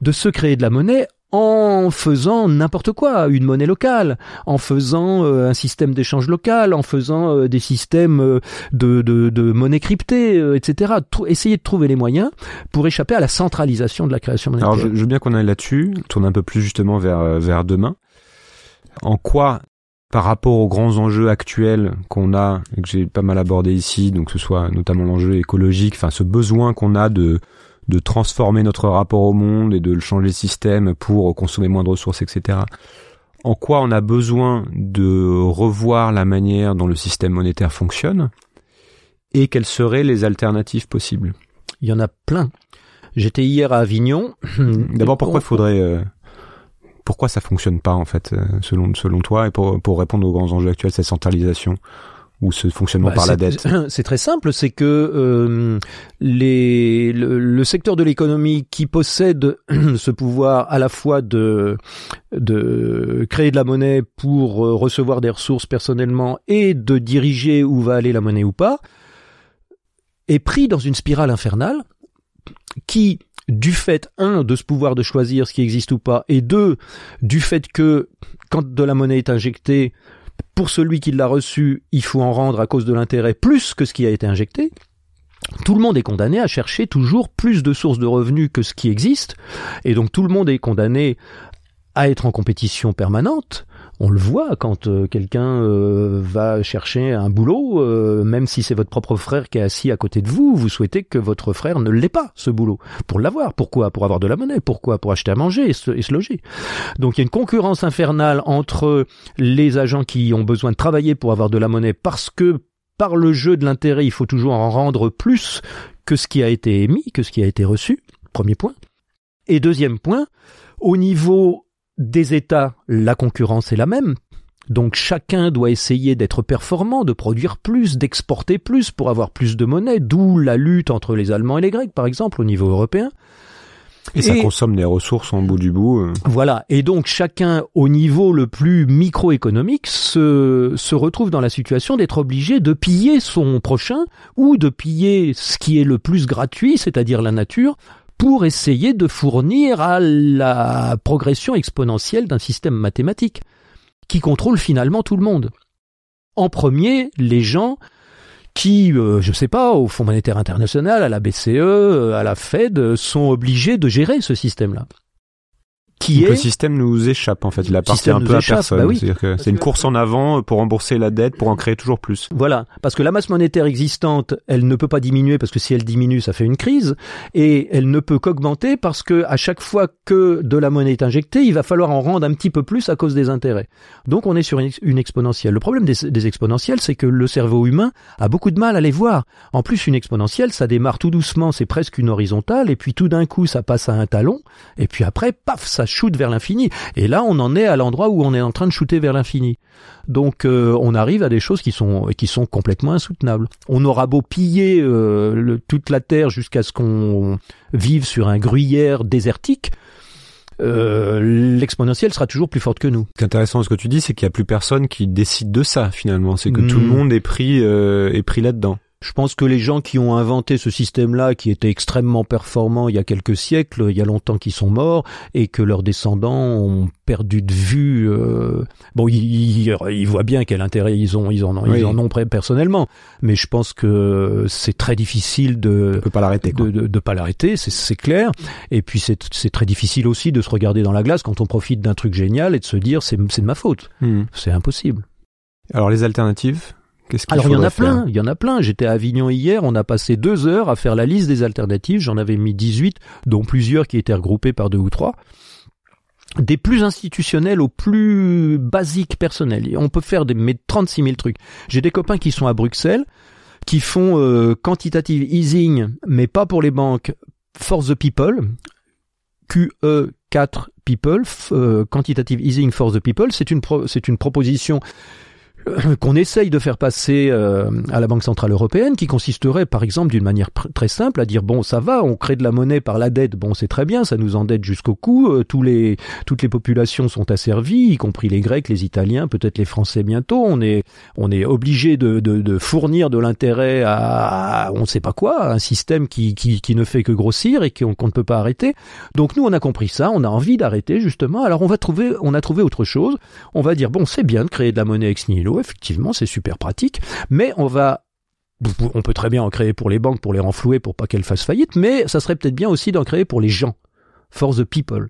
De se créer de la monnaie en faisant n'importe quoi, une monnaie locale, en faisant euh, un système d'échange local, en faisant euh, des systèmes euh, de, de, monnaie cryptée, etc. essayer de trouver les moyens pour échapper à la centralisation de la création monétaire. Alors je, je veux bien qu'on aille là-dessus, tourne un peu plus justement vers, vers demain. En quoi par rapport aux grands enjeux actuels qu'on a et que j'ai pas mal abordé ici, donc que ce soit notamment l'enjeu écologique, enfin ce besoin qu'on a de de transformer notre rapport au monde et de le changer le système pour consommer moins de ressources, etc. En quoi on a besoin de revoir la manière dont le système monétaire fonctionne et quelles seraient les alternatives possibles? Il y en a plein. J'étais hier à Avignon. D'abord, pourquoi il faudrait euh, pourquoi ça fonctionne pas en fait euh, selon selon toi et pour pour répondre aux grands enjeux actuels cette centralisation ou ce fonctionnement bah, par la dette C'est très simple, c'est que euh, les, le, secteur de l'économie qui possède ce pouvoir à la fois de, de créer de la monnaie pour euh, recevoir des ressources personnellement et de diriger où va aller la monnaie ou pas, est pris dans une spirale infernale qui du fait, un, de ce pouvoir de choisir ce qui existe ou pas, et deux, du fait que quand de la monnaie est injectée, pour celui qui l'a reçue, il faut en rendre à cause de l'intérêt plus que ce qui a été injecté, tout le monde est condamné à chercher toujours plus de sources de revenus que ce qui existe, et donc tout le monde est condamné à être en compétition permanente, on le voit quand euh, quelqu'un euh, va chercher un boulot, euh, même si c'est votre propre frère qui est assis à côté de vous, vous souhaitez que votre frère ne l'ait pas, ce boulot, pour l'avoir. Pourquoi? Pour avoir de la monnaie. Pourquoi? Pour acheter à manger et se, et se loger. Donc il y a une concurrence infernale entre les agents qui ont besoin de travailler pour avoir de la monnaie parce que par le jeu de l'intérêt, il faut toujours en rendre plus que ce qui a été émis, que ce qui a été reçu. Premier point. Et deuxième point, au niveau des États, la concurrence est la même. Donc chacun doit essayer d'être performant, de produire plus, d'exporter plus pour avoir plus de monnaie, d'où la lutte entre les Allemands et les Grecs, par exemple, au niveau européen. Et, ça consomme des ressources en bout du bout. Euh. Voilà. Et donc chacun, au niveau le plus microéconomique, se, se retrouve dans la situation d'être obligé de piller son prochain ou de piller ce qui est le plus gratuit, c'est-à-dire la nature, pour essayer de fournir à la progression exponentielle d'un système mathématique qui contrôle finalement tout le monde. En premier, les gens qui, euh, je ne sais pas, au Fonds monétaire international, à la BCE, euh, à la Fed, sont obligés de gérer ce système-là qui est le système nous échappe en fait, il appartient un peu à personne. Bah C'est-à-dire que c'est une course en avant pour rembourser la dette, pour en créer toujours plus. Voilà, parce que la masse monétaire existante, elle ne peut pas diminuer parce que si elle diminue, ça fait une crise, et elle ne peut qu'augmenter parce que à chaque fois que de la monnaie est injectée, il va falloir en rendre un petit peu plus à cause des intérêts. Donc on est sur une exponentielle. Le problème des, des exponentielles, c'est que le cerveau humain a beaucoup de mal à les voir. En plus, une exponentielle, ça démarre tout doucement, c'est presque une horizontale, et puis tout d'un coup, ça passe à un talon, et puis après, paf, ça shoot vers l'infini. Et là, on en est à l'endroit où on est en train de shooter vers l'infini. Donc, euh, on arrive à des choses qui sont qui sont complètement insoutenables. On aura beau piller euh, toute la terre jusqu'à ce qu'on vive sur un gruyère désertique. Euh, l'exponentielle sera toujours plus forte que nous. Ce qui est intéressant ce que tu dis, c'est qu'il n'y a plus personne qui décide de ça finalement. C'est que tout le hmm. monde est pris est pris là-dedans. Je pense que les gens qui ont inventé ce système-là, qui était extrêmement performant il y a quelques siècles, il y a longtemps qu'ils sont morts, et que leurs descendants ont perdu de vue. Euh... Bon, ils, ils, voient bien quel intérêt ils ont, ils en ont, ils en ont personnellement. Mais je pense que c'est très difficile de, pas l'arrêter, de, de, de, pas l'arrêter, c'est clair. Et puis c'est très difficile aussi de se regarder dans la glace quand on profite d'un truc génial et de se dire c'est de ma faute. Hmm. C'est impossible. Alors les alternatives? Alors il y en a plein, il y en a plein. J'étais à Avignon hier, on a passé deux heures à faire la liste des alternatives. J'en avais mis 18, dont plusieurs qui étaient regroupés par deux ou trois. Des plus institutionnels aux plus basiques personnels. On peut faire des, mais 36 000 trucs. J'ai des copains qui sont à Bruxelles, qui font euh, quantitative easing, mais pas pour les banques, for the people. QE 4 people, euh, quantitative easing for the people, c'est une c'est une proposition qu'on essaye de faire passer euh, à la Banque centrale européenne, qui consisterait, par exemple, d'une manière très simple, à dire bon, ça va, on crée de la monnaie par la dette, bon, c'est très bien, ça nous endette jusqu'au cou, euh, tous les toutes les populations sont asservies, y compris les Grecs, les Italiens, peut-être les Français bientôt. On est on est obligé de, de, de fournir de l'intérêt à, on ne sait pas quoi, un système qui, qui, qui ne fait que grossir et qu'on ne peut pas arrêter. Donc nous, on a compris ça, on a envie d'arrêter justement. Alors on va trouver, on a trouvé autre chose. On va dire bon, c'est bien de créer de la monnaie ex nihilo effectivement, c'est super pratique, mais on va on peut très bien en créer pour les banques, pour les renflouer, pour pas qu'elles fassent faillite, mais ça serait peut-être bien aussi d'en créer pour les gens, for the people.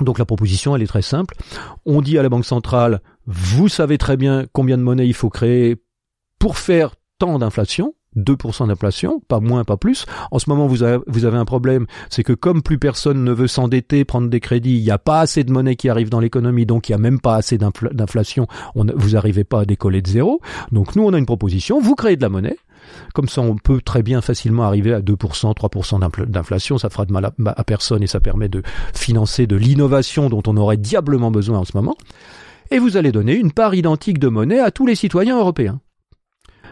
Donc la proposition, elle est très simple. On dit à la Banque centrale, vous savez très bien combien de monnaie il faut créer pour faire tant d'inflation, 2% d'inflation, pas moins, pas plus. En ce moment, vous avez, un problème, c'est que comme plus personne ne veut s'endetter, prendre des crédits, il n'y a pas assez de monnaie qui arrive dans l'économie, donc il n'y a même pas assez d'inflation, vous n'arrivez pas à décoller de zéro. Donc nous, on a une proposition, vous créez de la monnaie, comme ça, on peut très bien facilement arriver à 2%, 3% d'inflation. Ça fera de mal à, personne et ça permet de financer de l'innovation dont on aurait diablement besoin en ce moment. Et vous allez donner une part identique de monnaie à tous les citoyens européens.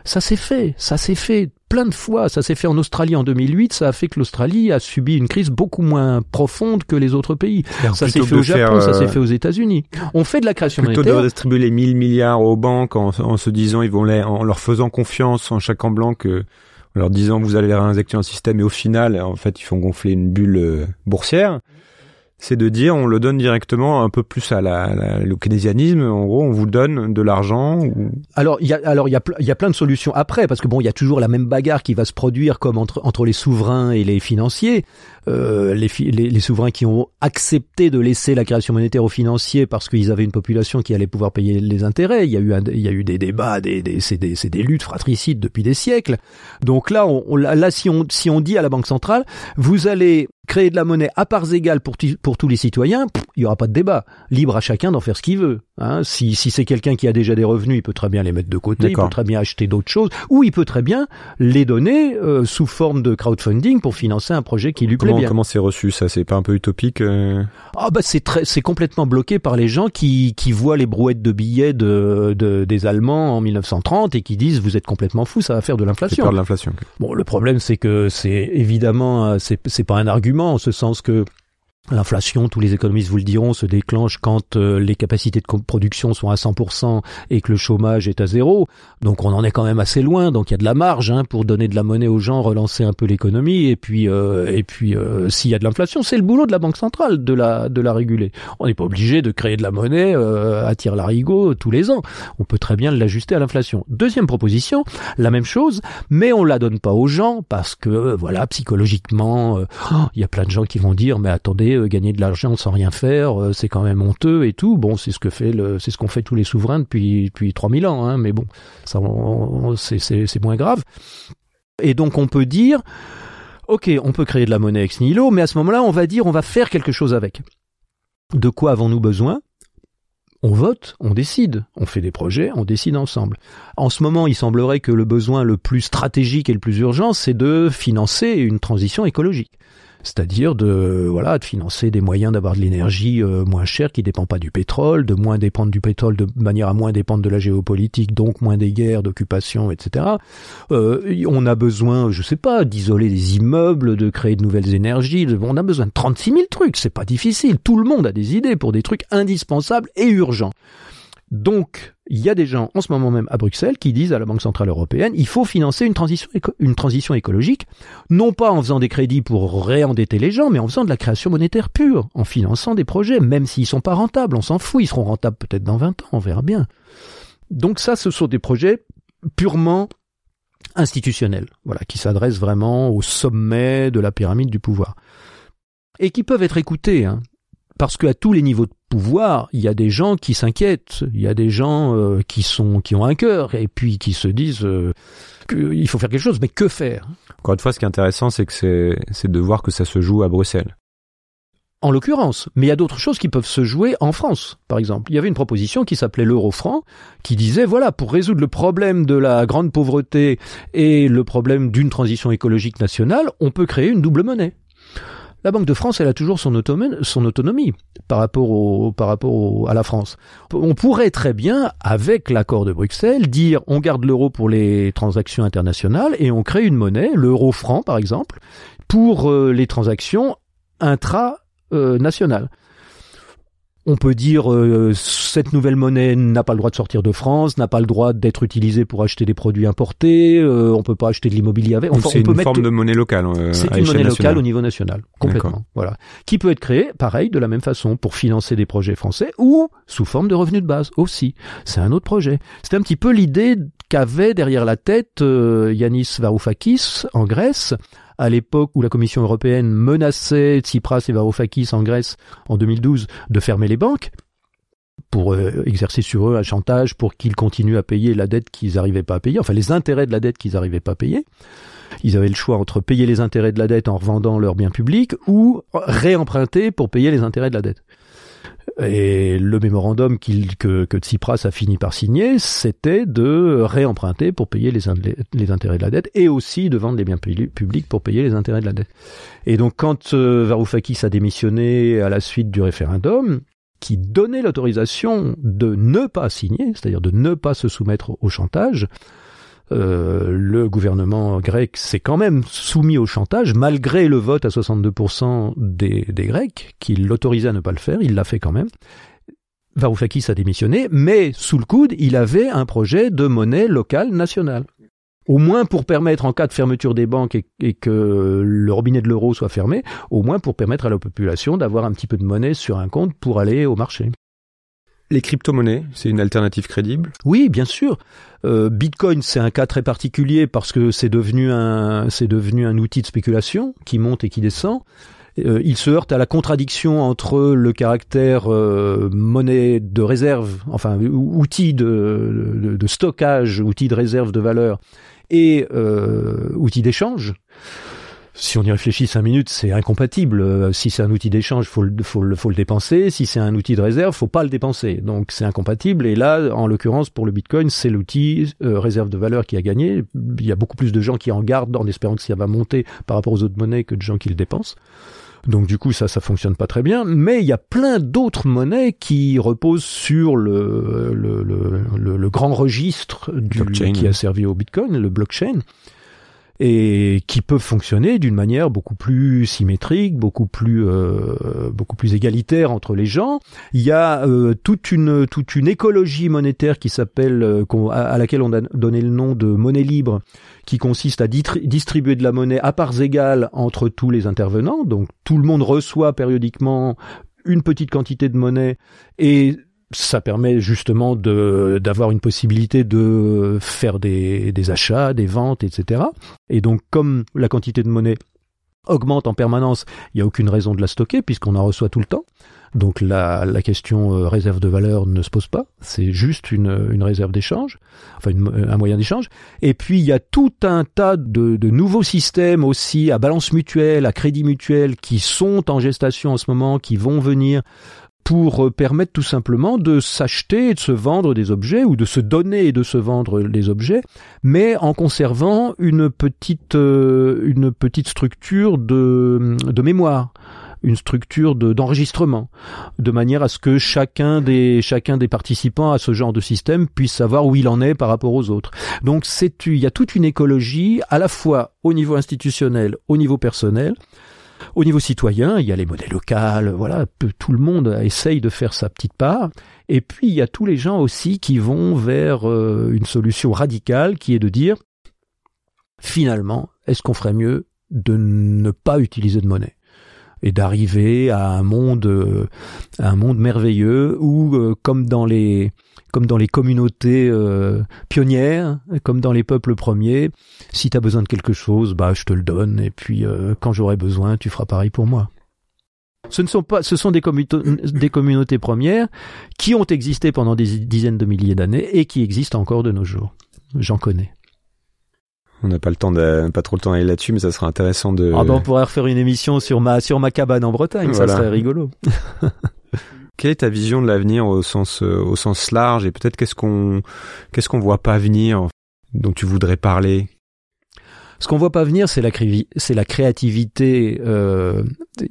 Ça s'est fait, ça s'est fait plein de fois. Ça s'est fait en Australie en 2008. Ça a fait que l'Australie a subi une crise beaucoup moins profonde que les autres pays. ça s'est fait au Japon, ça s'est euh, fait aux États-unis. On fait de la création plutôt monétaire. de redistribuer les 1000 milliards aux banques en, se disant ils vont les, en leur faisant confiance en chaque en blanc que en leur disant vous allez les réinjecter dans le système et au final en fait ils font gonfler une bulle euh, boursière c'est de dire on le donne directement un peu plus à la, le keynésianisme. En gros, on vous donne de l'argent. Ou... Alors il y a alors il y a, il y a plein de solutions après parce que bon il y a toujours la même bagarre qui va se produire comme entre entre les souverains et les financiers. Euh, les, les, les, souverains qui ont accepté de laisser la création monétaire aux financiers parce qu'ils avaient une population qui allait pouvoir payer les intérêts. Il y a eu il y a eu des débats, des, des c'est des, des luttes fratricides depuis des siècles. Donc là on, là si on si on dit à la banque centrale vous allez créer de la monnaie à parts égales pour, pour tous les citoyens, il n'y aura pas de débat. Libre à chacun d'en faire ce qu'il veut. Hein. Si, si c'est quelqu'un qui a déjà des revenus, il peut très bien les mettre de côté, il peut très bien acheter d'autres choses, ou il peut très bien les donner euh, sous forme de crowdfunding pour financer un projet qui lui plaît bien. Comment c'est reçu ça? C'est pas un peu utopique euh? Ah bah c'est très, c'est complètement bloqué par les gens qui, qui voient les brouettes de billets de, de, des Allemands en 1930 et qui disent vous êtes complètement fou, ça va faire de l'inflation. de l'inflation. Bon, le problème c'est que c'est évidemment euh, c'est pas un argument en ce sens que L'inflation, tous les économistes vous le diront, se déclenche quand euh, les capacités de production sont à 100% et que le chômage est à zéro. Donc on en est quand même assez loin. Donc il y a de la marge hein, pour donner de la monnaie aux gens, relancer un peu l'économie. Et puis euh, et puis euh, s'il y a de l'inflation, c'est le boulot de la banque centrale de la de la réguler. On n'est pas obligé de créer de la monnaie à tire larigot tous les ans. On peut très bien l'ajuster à l'inflation. Deuxième proposition, la même chose, mais on la donne pas aux gens parce que voilà psychologiquement, oh, il y a plein de gens qui vont dire mais attendez euh, gagner de l'argent sans rien faire, euh, c'est quand même honteux et tout. Bon, c'est ce que fait c'est ce qu'ont fait tous les souverains depuis depuis 3000 ans, hein, mais bon, ça, c'est moins grave. Et donc on peut dire, ok, on peut créer de la monnaie ex nihilo, mais à ce moment-là, on va dire, on va faire quelque chose avec. De quoi avons-nous besoin? On vote, on décide, on fait des projets, on décide ensemble. En ce moment, il semblerait que le besoin le plus stratégique et le plus urgent, c'est de financer une transition écologique c'est-à-dire de voilà de financer des moyens d'avoir de l'énergie euh, moins chère qui dépend pas du pétrole, de moins dépendre du pétrole de manière à moins dépendre de la géopolitique, donc moins des guerres, d'occupation, etc. Euh, on a besoin, je sais pas, d'isoler des immeubles, de créer de nouvelles énergies. On a besoin de 36 000 trucs, c'est pas difficile. Tout le monde a des idées pour des trucs indispensables et urgents. Donc, il y a des gens en ce moment même à Bruxelles qui disent à la Banque Centrale Européenne, il faut financer une transition, écologique, non pas en faisant des crédits pour réendetter les gens, mais en faisant de la création monétaire pure, en finançant des projets, même s'ils sont pas rentables, on s'en fout, ils seront rentables peut-être dans 20 ans, on verra bien. Donc ça, ce sont des projets purement institutionnels, voilà, qui s'adressent vraiment au sommet de la pyramide du pouvoir. Et qui peuvent être écoutés, hein, parce qu'à tous les niveaux de pouvoir, il y a des gens qui s'inquiètent, il y a des gens euh, qui sont qui ont un cœur et puis qui se disent euh, qu'il faut faire quelque chose, mais que faire? Encore une fois, ce qui est intéressant, c'est que c'est c'est de voir que ça se joue à Bruxelles. En l'occurrence, mais il y a d'autres choses qui peuvent se jouer en France, par exemple. Il y avait une proposition qui s'appelait l'euro-franc, qui disait, voilà, pour résoudre le problème de la grande pauvreté et le problème d'une transition écologique nationale, on peut créer une double monnaie. La Banque de France, elle a toujours son autonomie, par rapport, à la France. On pourrait très bien, avec l'accord de Bruxelles, dire on garde l'euro pour les transactions internationales et on crée une monnaie, l'euro franc par exemple, pour euh, les transactions intra-nationales on peut dire euh, cette nouvelle monnaie n'a pas le droit de sortir de France, n'a pas le droit d'être utilisée pour acheter des produits importés, euh, on peut pas acheter de l'immobilier avec. Enfin, c'est une forme de monnaie locale. Euh, c'est une monnaie locale au niveau national, complètement. Voilà, qui peut être créée, pareil, de la même façon, pour financer des projets français ou sous forme de revenus de base aussi. C'est un autre projet. C'est un petit peu l'idée qu'avait derrière la tête euh, Yanis Varoufakis en Grèce à l'époque où la Commission européenne menaçait Tsipras et Varoufakis en Grèce en 2012 de fermer les banques pour euh, exercer sur eux un chantage pour qu'ils continuent à payer la dette qu'ils n'arrivaient pas à payer, enfin les intérêts de la dette qu'ils n'arrivaient pas à payer. Ils avaient le choix entre payer les intérêts de la dette en revendant leurs biens publics ou réemprunter pour payer les intérêts de la dette. Et le mémorandum que, Tsipras a fini par signer, c'était de réemprunter pour payer les, les, intérêts de la dette et aussi de vendre les biens publics pour payer les intérêts de la dette. Et donc quand euh, Varoufakis a démissionné à la suite du référendum, qui donnait l'autorisation de ne pas signer, c'est-à-dire de ne pas se soumettre au chantage, euh, le gouvernement grec s'est quand même soumis au chantage, malgré le vote à 62% des, des Grecs, qui l'autorisaient à ne pas le faire, il l'a fait quand même. Varoufakis a démissionné, mais sous le coude, il avait un projet de monnaie locale nationale. Au moins pour permettre, en cas de fermeture des banques et que le robinet de l'euro soit fermé, au moins pour permettre à la population d'avoir un petit peu de monnaie sur un compte pour aller au marché. Les crypto-monnaies, c'est une alternative crédible? Oui, bien sûr. Euh, Bitcoin, c'est un cas très particulier parce que c'est devenu un, outil de spéculation qui monte et qui descend. Euh, il se heurte à la contradiction entre le caractère euh, monnaie de réserve, enfin outil de, stockage, outil de réserve de valeur, et outil d'échange si on y réfléchit cinq minutes, c'est incompatible. Euh, si c'est un outil d'échange, faut le, faut le, faut le dépenser. Si c'est un outil de réserve, faut pas le dépenser. Donc c'est incompatible. Et là, en l'occurrence, pour le Bitcoin, c'est l'outil euh, réserve de valeur qui a gagné. Il y a beaucoup plus de gens qui en gardent en espérant que ça va monter par rapport aux autres monnaies que de gens qui le dépensent. Donc du coup, ça, ça fonctionne pas très bien. Mais il y a plein d'autres monnaies qui reposent sur le, le, le, le grand registre du, qui a servi au Bitcoin, le blockchain et qui peuvent fonctionner d'une manière beaucoup plus symétrique, beaucoup plus euh, beaucoup plus égalitaire entre les gens. Il y a euh, toute une toute une écologie monétaire qui s'appelle euh, à, laquelle on a donné le nom de monnaie libre, qui consiste à distribuer de la monnaie à parts égales entre tous les intervenants. Donc tout le monde reçoit périodiquement une petite quantité de monnaie et ça permet justement de d'avoir une possibilité de faire des, achats, des ventes, etc. Et donc comme la quantité de monnaie augmente en permanence, il n'y a aucune raison de la stocker puisqu'on en reçoit tout le temps. Donc la, la question euh, réserve de valeur ne se pose pas, c'est juste une, une réserve d'échange, enfin un moyen d'échange. Et puis il y a tout un tas de, de, nouveaux systèmes aussi à balance mutuelle, à crédit mutuel qui sont en gestation en ce moment, qui vont venir pour euh, permettre tout simplement de s'acheter et de se vendre des objets ou de se donner et de se vendre des objets, mais en conservant une petite euh, une petite structure de, de mémoire une structure d'enregistrement, de, manière à ce que chacun des chacun des participants à ce genre de système puisse savoir où il en est par rapport aux autres. Donc il y a toute une écologie à la fois au niveau institutionnel, au niveau personnel, Au niveau citoyen, il y a les monnaies locales, voilà, tout le monde essaye de faire sa petite part. Et puis il y a tous les gens aussi qui vont vers euh, une solution radicale qui est de dire finalement, est-ce qu'on ferait mieux de ne pas utiliser de monnaie? Et d'arriver à un monde euh, merveilleux où euh, comme dans les communautés euh, pionnières, comme dans les peuples premiers, si tu as besoin de quelque chose, bah je te le donne et puis quand j'aurai besoin, tu feras pareil pour moi. Ce ne sont pas, des communautés premières qui ont existé pendant des dizaines de milliers d'années et qui existent encore de nos jours. J'en connais. On n'a pas le temps de, pas trop le temps d'aller là-dessus, mais ça sera intéressant de. Ah ben on pourrait refaire une émission sur ma sur ma cabane en Bretagne, ça serait rigolo. Quelle est ta vision de l'avenir au sens euh, au sens large et peut-être qu'est-ce qu'on qu'est-ce qu'on voit pas venir dont tu voudrais parler? Ce qu'on voit pas venir, c'est la c'est la créativité euh,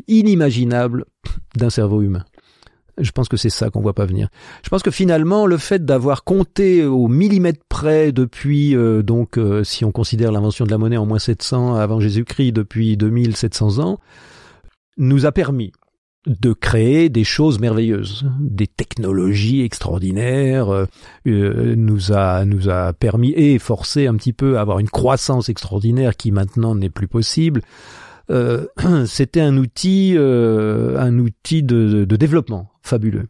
inimaginable d'un cerveau humain. Je pense que c'est ça qu'on voit pas venir. Je pense que finalement, le fait d'avoir compté au millimètre près depuis, euh, donc, euh, si on considère l'invention de la monnaie en moins 700 avant Jésus-Christ, depuis 2700 ans, nous a permis de créer des choses merveilleuses, des technologies extraordinaires, euh, nous a nous a permis et forcé un petit peu à avoir une croissance extraordinaire qui maintenant n'est plus possible. Euh, c'était un outil, euh, un outil de, développement fabuleux.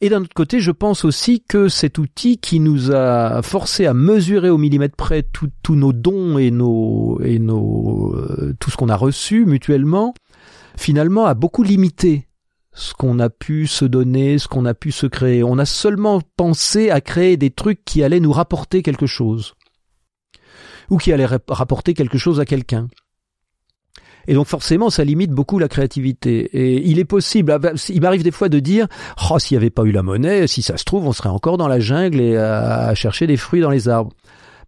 Et d'un autre côté, je pense aussi que cet outil qui nous a forcé à mesurer au millimètre près tous nos dons et nos et nos euh, tout ce qu'on a reçu mutuellement, finalement a beaucoup limité ce qu'on a pu se donner, ce qu'on a pu se créer. On a seulement pensé à créer des trucs qui allaient nous rapporter quelque chose ou qui allaient rapporter quelque chose à quelqu'un. Et donc forcément, ça limite beaucoup la créativité. Et il est possible, ah ben, il m'arrive des fois de dire, oh, s'il n'y avait pas eu la monnaie, si ça se trouve, on serait encore dans la jungle et à, chercher des fruits dans les arbres.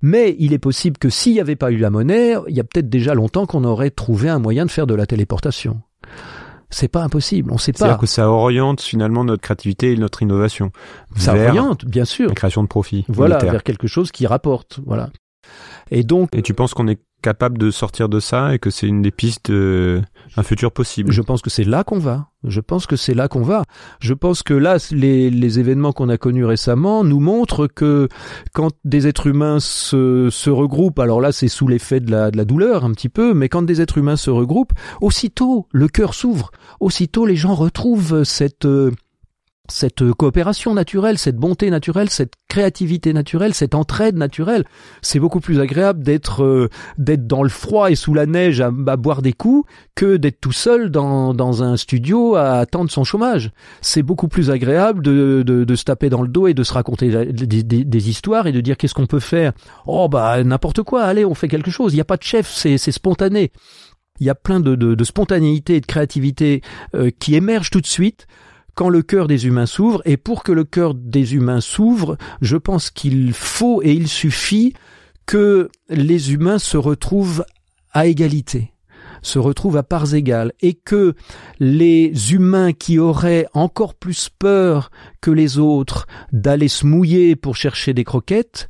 Mais il est possible que s'il n'y avait pas eu la monnaie, il y a peut-être déjà longtemps qu'on aurait trouvé un moyen de faire de la téléportation. C'est pas impossible, on sait pas. C'est-à-dire que ça oriente finalement notre créativité et notre innovation. Ça oriente, bien sûr. La création de profit. Voilà, vers quelque chose qui rapporte. Voilà. Et donc. Et tu penses qu'on est capable de sortir de ça et que c'est une des pistes d'un futur possible. Je pense que c'est là qu'on va. Je pense que c'est là qu'on va. Je pense que là, les, les événements qu'on a connus récemment nous montrent que quand des êtres humains se, se regroupent, alors là c'est sous l'effet de la, de la douleur un petit peu, mais quand des êtres humains se regroupent, aussitôt le cœur s'ouvre, aussitôt les gens retrouvent cette cette coopération naturelle, cette bonté naturelle, cette créativité naturelle, cette entraide naturelle. C'est beaucoup plus agréable d'être euh, d'être dans le froid et sous la neige à, boire des coups que d'être tout seul dans, un studio à attendre son chômage. C'est beaucoup plus agréable de, de, de, se taper dans le dos et de se raconter des, histoires et de dire qu'est-ce qu'on peut faire. Oh bah n'importe quoi, allez on fait quelque chose. Il n'y a pas de chef, c'est spontané. Il y a plein de spontanéité et de créativité euh, qui émergent tout de suite quand le cœur des humains s'ouvre, et pour que le cœur des humains s'ouvre, je pense qu'il faut et il suffit que les humains se retrouvent à égalité se retrouvent à parts égales et que les humains qui auraient encore plus peur que les autres d'aller se mouiller pour chercher des croquettes,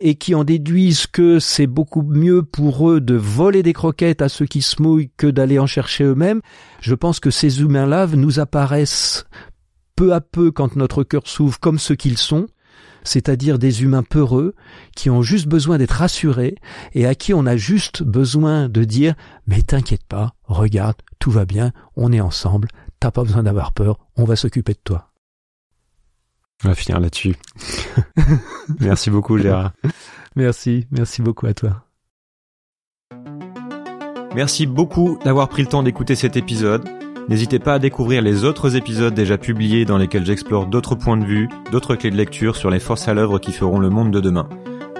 et qui en déduisent que c'est beaucoup mieux pour eux de voler des croquettes à ceux qui se mouillent que d'aller en chercher eux-mêmes, je pense que ces humains-là nous apparaissent peu à peu quand notre cœur s'ouvre comme ceux qu'ils sont, c'est-à-dire des humains peureux qui ont juste besoin d'être rassurés et à qui on a juste besoin de dire mais t'inquiète pas, regarde, tout va bien, on est ensemble, t'as pas besoin d'avoir peur, on va s'occuper de toi. On va finir là-dessus. merci beaucoup, Gérard. Merci, merci beaucoup à toi. Merci beaucoup d'avoir pris le temps d'écouter cet épisode. N'hésitez pas à découvrir les autres épisodes déjà publiés dans lesquels j'explore d'autres points de vue, d'autres clés de lecture sur les forces à l'œuvre qui feront le monde de demain.